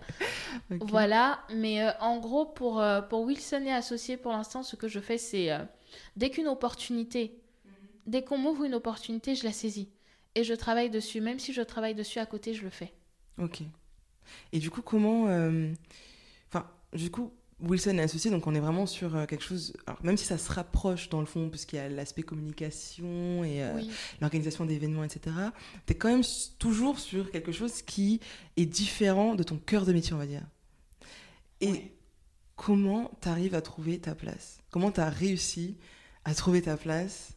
Voilà, mais en gros, pour, pour Wilson et associé, pour l'instant, ce que je fais, c'est dès qu'une opportunité, dès qu'on m'ouvre une opportunité, je la saisis. Et je travaille dessus. Même si je travaille dessus à côté, je le fais. Ok. Et du coup, comment. Enfin, du coup, Wilson est associé, donc on est vraiment sur euh, quelque chose. Alors, même si ça se rapproche dans le fond, puisqu'il y a l'aspect communication et euh, l'organisation d'événements, etc., tu es quand même toujours sur quelque chose qui est différent de ton cœur de métier, on va dire. Et comment tu arrives à trouver ta place? Comment tu as réussi à trouver ta place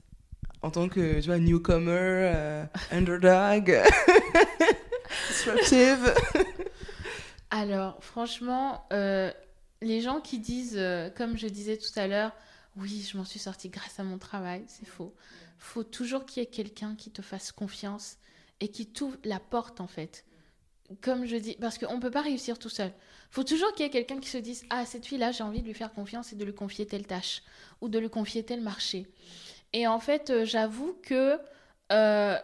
en tant que tu vois, newcomer, euh, underdog, (laughs) disruptive Alors, franchement, les gens qui disent, euh, comme je disais tout à l'heure, oui, je m'en suis sortie grâce à mon travail, c'est faux. faut toujours qu'il y ait quelqu'un qui te fasse confiance et qui t'ouvre la porte, en fait. Comme je dis, parce qu'on ne peut pas réussir tout seul. faut toujours qu'il y ait quelqu'un qui se dise, ah, cette fille-là, j'ai envie de lui faire confiance et de lui confier telle tâche ou de lui confier tel marché. Et en fait, euh, j'avoue que euh,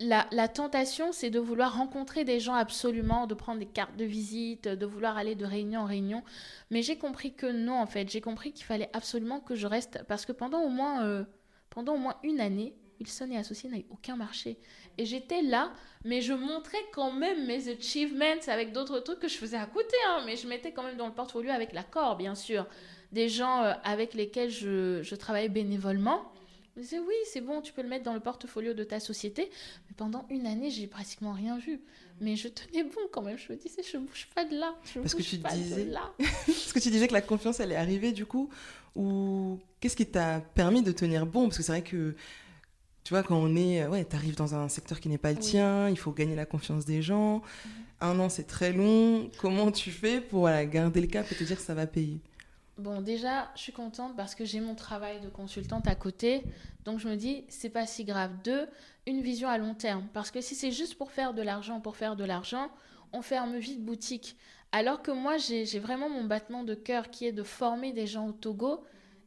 la, tentation, c'est de vouloir rencontrer des gens absolument, de prendre des cartes de visite, de vouloir aller de réunion en réunion. Mais j'ai compris que non, en fait. J'ai compris qu'il fallait absolument que je reste. Parce que pendant au moins, euh, pendant au moins une année, Wilson et Associés n'avaient aucun marché. Et j'étais là, mais je montrais quand même mes achievements avec d'autres trucs que je faisais à côté. Hein. mais je mettais quand même dans le portfolio avec l'accord, bien sûr, des gens euh, avec lesquels je, je travaillais bénévolement. Je disais oui, c'est bon, tu peux le mettre dans le portfolio de ta société. Mais pendant une année, j'ai pratiquement rien vu. Mais je tenais bon quand même. Je me disais, je bouge pas de là. Je Parce bouge que tu pas disais... de là. (laughs) Parce que tu disais que la confiance, elle est arrivée du coup. Ou qu'est-ce qui t'a permis de tenir bon? Parce que c'est vrai que tu vois, quand on est, ouais, t'arrives dans un secteur qui n'est pas le tien, il faut gagner la confiance des gens. Mhm. Un an, c'est très long. Comment tu fais pour voilà, garder le cap et te dire que ça va payer? Bon, déjà, je suis contente parce que j'ai mon travail de consultante à côté. Donc, je me dis, c'est pas si grave. Deux, une vision à long terme. Parce que si c'est juste pour faire de l'argent, pour faire de l'argent, on ferme vite boutique. Alors que moi, j'ai vraiment mon battement de cœur qui est de former des gens au Togo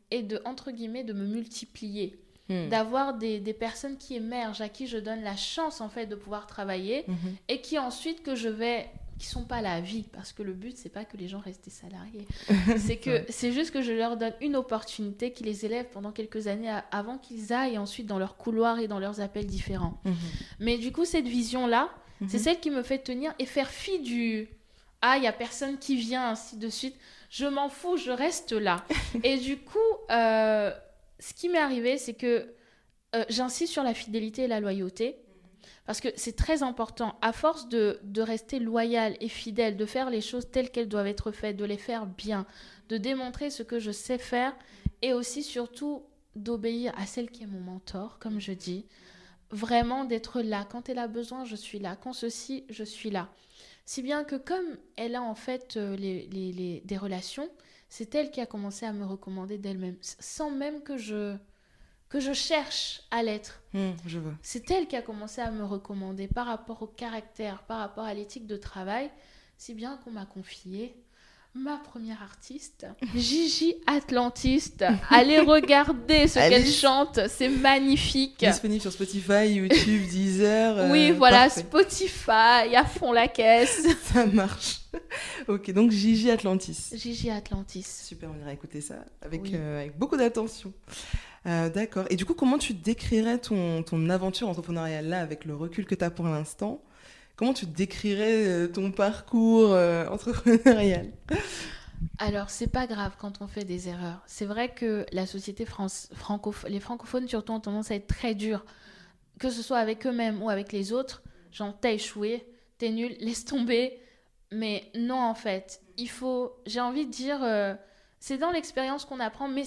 et de, entre guillemets, de me multiplier. Hmm. D'avoir des, des, personnes qui émergent, à qui je donne la chance, en fait, de pouvoir travailler mhm. et qui ensuite que je vais qui sont pas la vie parce que le but c'est pas que les gens restent des salariés. (laughs) C'est que c'est juste que je leur donne une opportunité qui les élève pendant quelques années avant qu'ils aillent ensuite dans leur couloir et dans leurs appels différents. Mhm. mais du coup cette vision là c'est mhm. celle qui me fait tenir et faire fi du ah il y a personne qui vient ainsi de suite. Je m'en fous je reste là. (laughs) Et du coup euh, ce qui m'est arrivé c'est que euh, j'insiste sur la fidélité et la loyauté parce que c'est très important, à force de, rester loyal et fidèle, de faire les choses telles qu'elles doivent être faites, de les faire bien, de démontrer ce que je sais faire et aussi surtout d'obéir à celle qui est mon mentor, comme je dis. vraiment d'être là. Quand elle a besoin, je suis là. Quand ceci, je suis là. Si bien que comme elle a en fait euh, des relations, c'est elle qui a commencé à me recommander d'elle-même, sans même que je, que je cherche à l'être. Hmm, je. C'est elle qui a commencé à me recommander par rapport au caractère, par rapport à l'éthique de travail, si bien qu'on m'a confié ma première artiste, Gigi Atlantiste. Allez regarder ce qu'elle chante, c'est magnifique. Disponible sur Spotify, YouTube, Deezer. Euh, oui, voilà, Spotify, à fond la caisse. (laughs) Ça marche. ok, donc Gigi Atlantis. Gigi Atlantis. Super, on ira écouter ça avec, euh, avec beaucoup d'attention. Euh, d'accord. Et du coup, comment tu décrirais ton, ton aventure entrepreneuriale là, avec le recul que tu as pour l'instant Comment tu décrirais euh, ton parcours euh, entrepreneurial? Alors, c'est pas grave quand on fait des erreurs. C'est vrai que la société France, les francophones surtout ont tendance à être très durs, que ce soit avec eux-mêmes ou avec les autres. Genre, t'as échoué, t'es nul, (laughs) laisse tomber. Mais non, en fait, il faut, j'ai envie de dire, euh, c'est dans l'expérience qu'on apprend, mais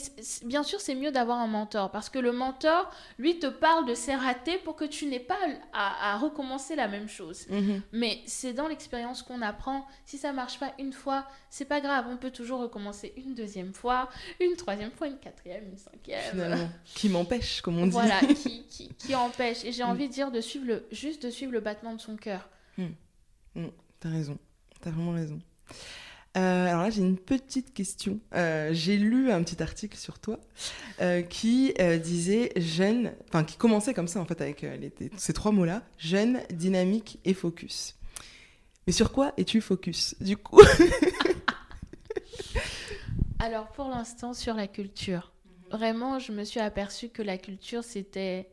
bien sûr, c'est mieux d'avoir un mentor parce que le mentor, lui, te parle de ses ratés pour que tu n'aies pas à, recommencer la même chose. Mhm. Mais c'est dans l'expérience qu'on apprend. Si ça marche pas une fois, c'est pas grave, on peut toujours recommencer une deuxième fois, une troisième fois, une quatrième, une cinquième. Finalement, (laughs) qui m'empêche, comme on dit. Voilà, (laughs) qui, qui, empêche. Et j'ai mm. envie de dire de suivre le, juste de suivre le battement de son cœur. Mm. Mm. T'as raison, t'as vraiment raison. Euh, alors là, j'ai une petite question. Euh, j'ai lu un petit article sur toi euh, qui disait jeune, enfin qui commençait comme ça en fait avec ces trois mots-là jeune, dynamique et focus. Mais sur quoi es-tu focus du coup? (laughs) Alors pour l'instant sur la culture. Vraiment, je me suis aperçue que la culture c'était.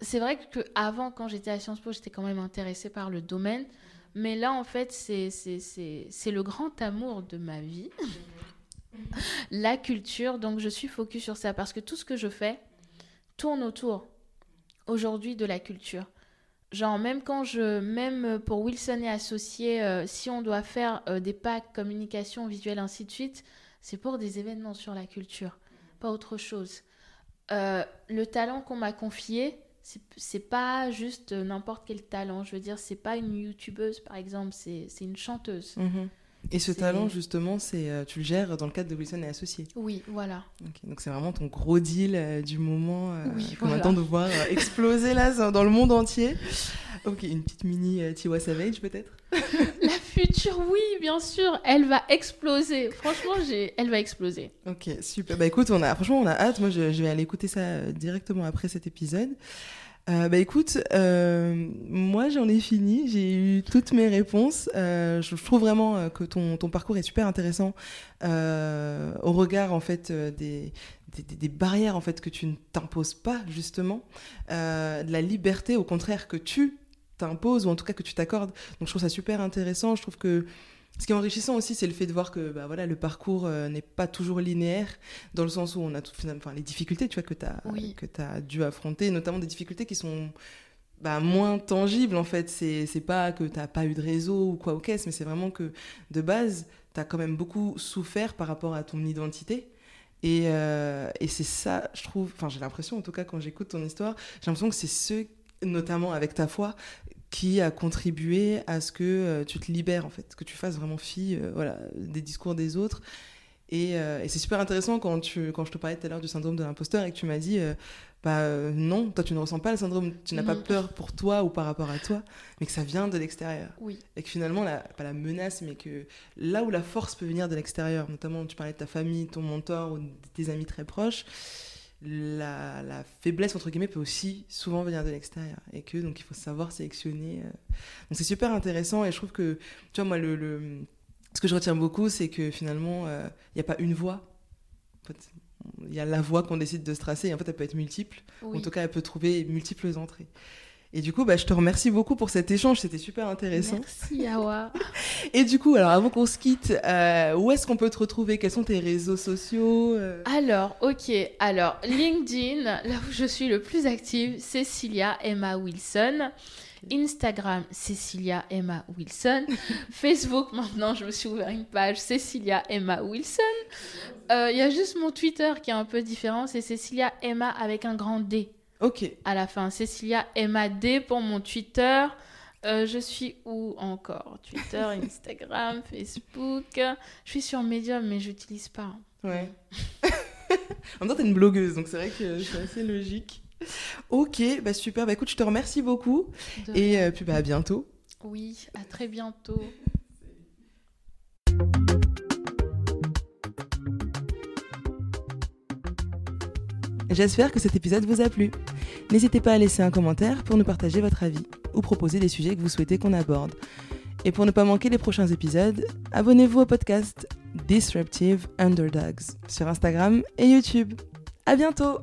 C'est vrai que avant, quand j'étais à Sciences Po, j'étais quand même intéressée par le domaine. Mais là, en fait, c'est le grand amour de ma vie. (laughs) la culture, donc je suis focus sur ça parce que tout ce que je fais tourne autour aujourd'hui de la culture. Genre même quand je, même pour Wilson et associé, euh, si on doit faire euh, des packs communication visuelle ainsi de suite, c'est pour des événements sur la culture, pas autre chose. Euh, le talent qu'on m'a confié, c'est pas juste n'importe quel talent. Je veux dire, c'est pas une youtubeuse, par exemple, c'est une chanteuse. Mhm. Et ce talent, justement, c'est euh, tu le gères dans le cadre de Wilson et Associés. Oui, voilà. donc c'est vraiment ton gros deal euh, du moment euh, qu'on attend de voir exploser là dans le monde entier. Ok, une petite mini Tiwa Savage peut-être? (laughs) La future, oui, bien sûr, elle va exploser. Franchement, elle va exploser. Ok, super. Bah écoute, on a, franchement, on a hâte. Moi, je, vais aller écouter ça directement après cet épisode. Euh, bah écoute, euh, moi j'en ai fini, j'ai eu toutes mes réponses. Euh, je trouve vraiment que ton, ton, parcours est super intéressant au regard en fait des, des, des, barrières en fait que tu ne t'imposes pas justement, de la liberté au contraire que tu t'imposes ou en tout cas que tu t'accordes. Donc je trouve ça super intéressant. Je trouve que ce qui est enrichissant aussi, c'est le fait de voir que bah, voilà, le parcours euh, n'est pas toujours linéaire, dans le sens où on a tout, enfin, les difficultés tu vois, que tu as, as dû affronter, notamment des difficultés qui sont bah, moins tangibles en fait. C'est pas que tu n'as pas eu de réseau ou quoi au caisse, mais c'est vraiment que de base, tu as quand même beaucoup souffert par rapport à ton identité. Et, euh, et c'est ça, je trouve, enfin j'ai l'impression en tout cas quand j'écoute ton histoire, j'ai l'impression que c'est ce, notamment avec ta foi, qui a contribué à ce que euh, tu te libères en fait, que tu fasses vraiment fi euh, voilà, des discours des autres. Et, euh, et c'est super intéressant quand, tu, quand je te parlais tout à l'heure du syndrome de l'imposteur et que tu m'as dit, bah non, toi tu ne ressens pas le syndrome, tu n'as pas peur pour toi ou par rapport à toi, mais que ça vient de l'extérieur. Oui. Et que finalement, la, pas la menace, mais que là où la force peut venir de l'extérieur, notamment tu parlais de ta famille, ton mentor ou tes amis très proches, la, faiblesse entre guillemets peut aussi souvent venir de l'extérieur et que donc il faut savoir sélectionner. Euh. Donc c'est super intéressant et je trouve que tu vois moi le, ce que je retiens beaucoup c'est que finalement euh, il n'y a pas une voie. il y a la voie qu'on décide de se tracer et en fait elle peut être multiple. En tout cas elle peut trouver multiples entrées. Et du coup, bah, je te remercie beaucoup pour cet échange, c'était super intéressant. Merci, Awa. (laughs) Et du coup, alors avant qu'on se quitte, euh, où est-ce qu'on peut te retrouver? Quels sont tes réseaux sociaux euh? Alors, ok. Alors, LinkedIn, là où je suis le plus active, Cecilia Emma Wilson. Instagram, Cecilia Emma Wilson. (laughs) Facebook, maintenant, je me suis ouvert une page, Cecilia Emma Wilson. Euh, il y a juste mon Twitter qui est un peu différent, c'est Cecilia Emma avec un grand D. Ok. À la fin, Cécilia MAD pour mon Twitter. Euh, je suis où encore? Twitter, (laughs) Instagram, Facebook. Je suis sur Medium, mais j'utilise pas. Ouais. (laughs) en même temps, t'es une blogueuse, donc c'est vrai que c'est assez logique. Ok, bah super. Bah écoute, je te remercie beaucoup. De Et euh, puis bah à bientôt. Oui, à très bientôt. (laughs) J'espère que cet épisode vous a plu. N'hésitez pas à laisser un commentaire pour nous partager votre avis ou proposer des sujets que vous souhaitez qu'on aborde. Et pour ne pas manquer les prochains épisodes, abonnez-vous au podcast Disruptive Underdogs sur Instagram et YouTube. À bientôt!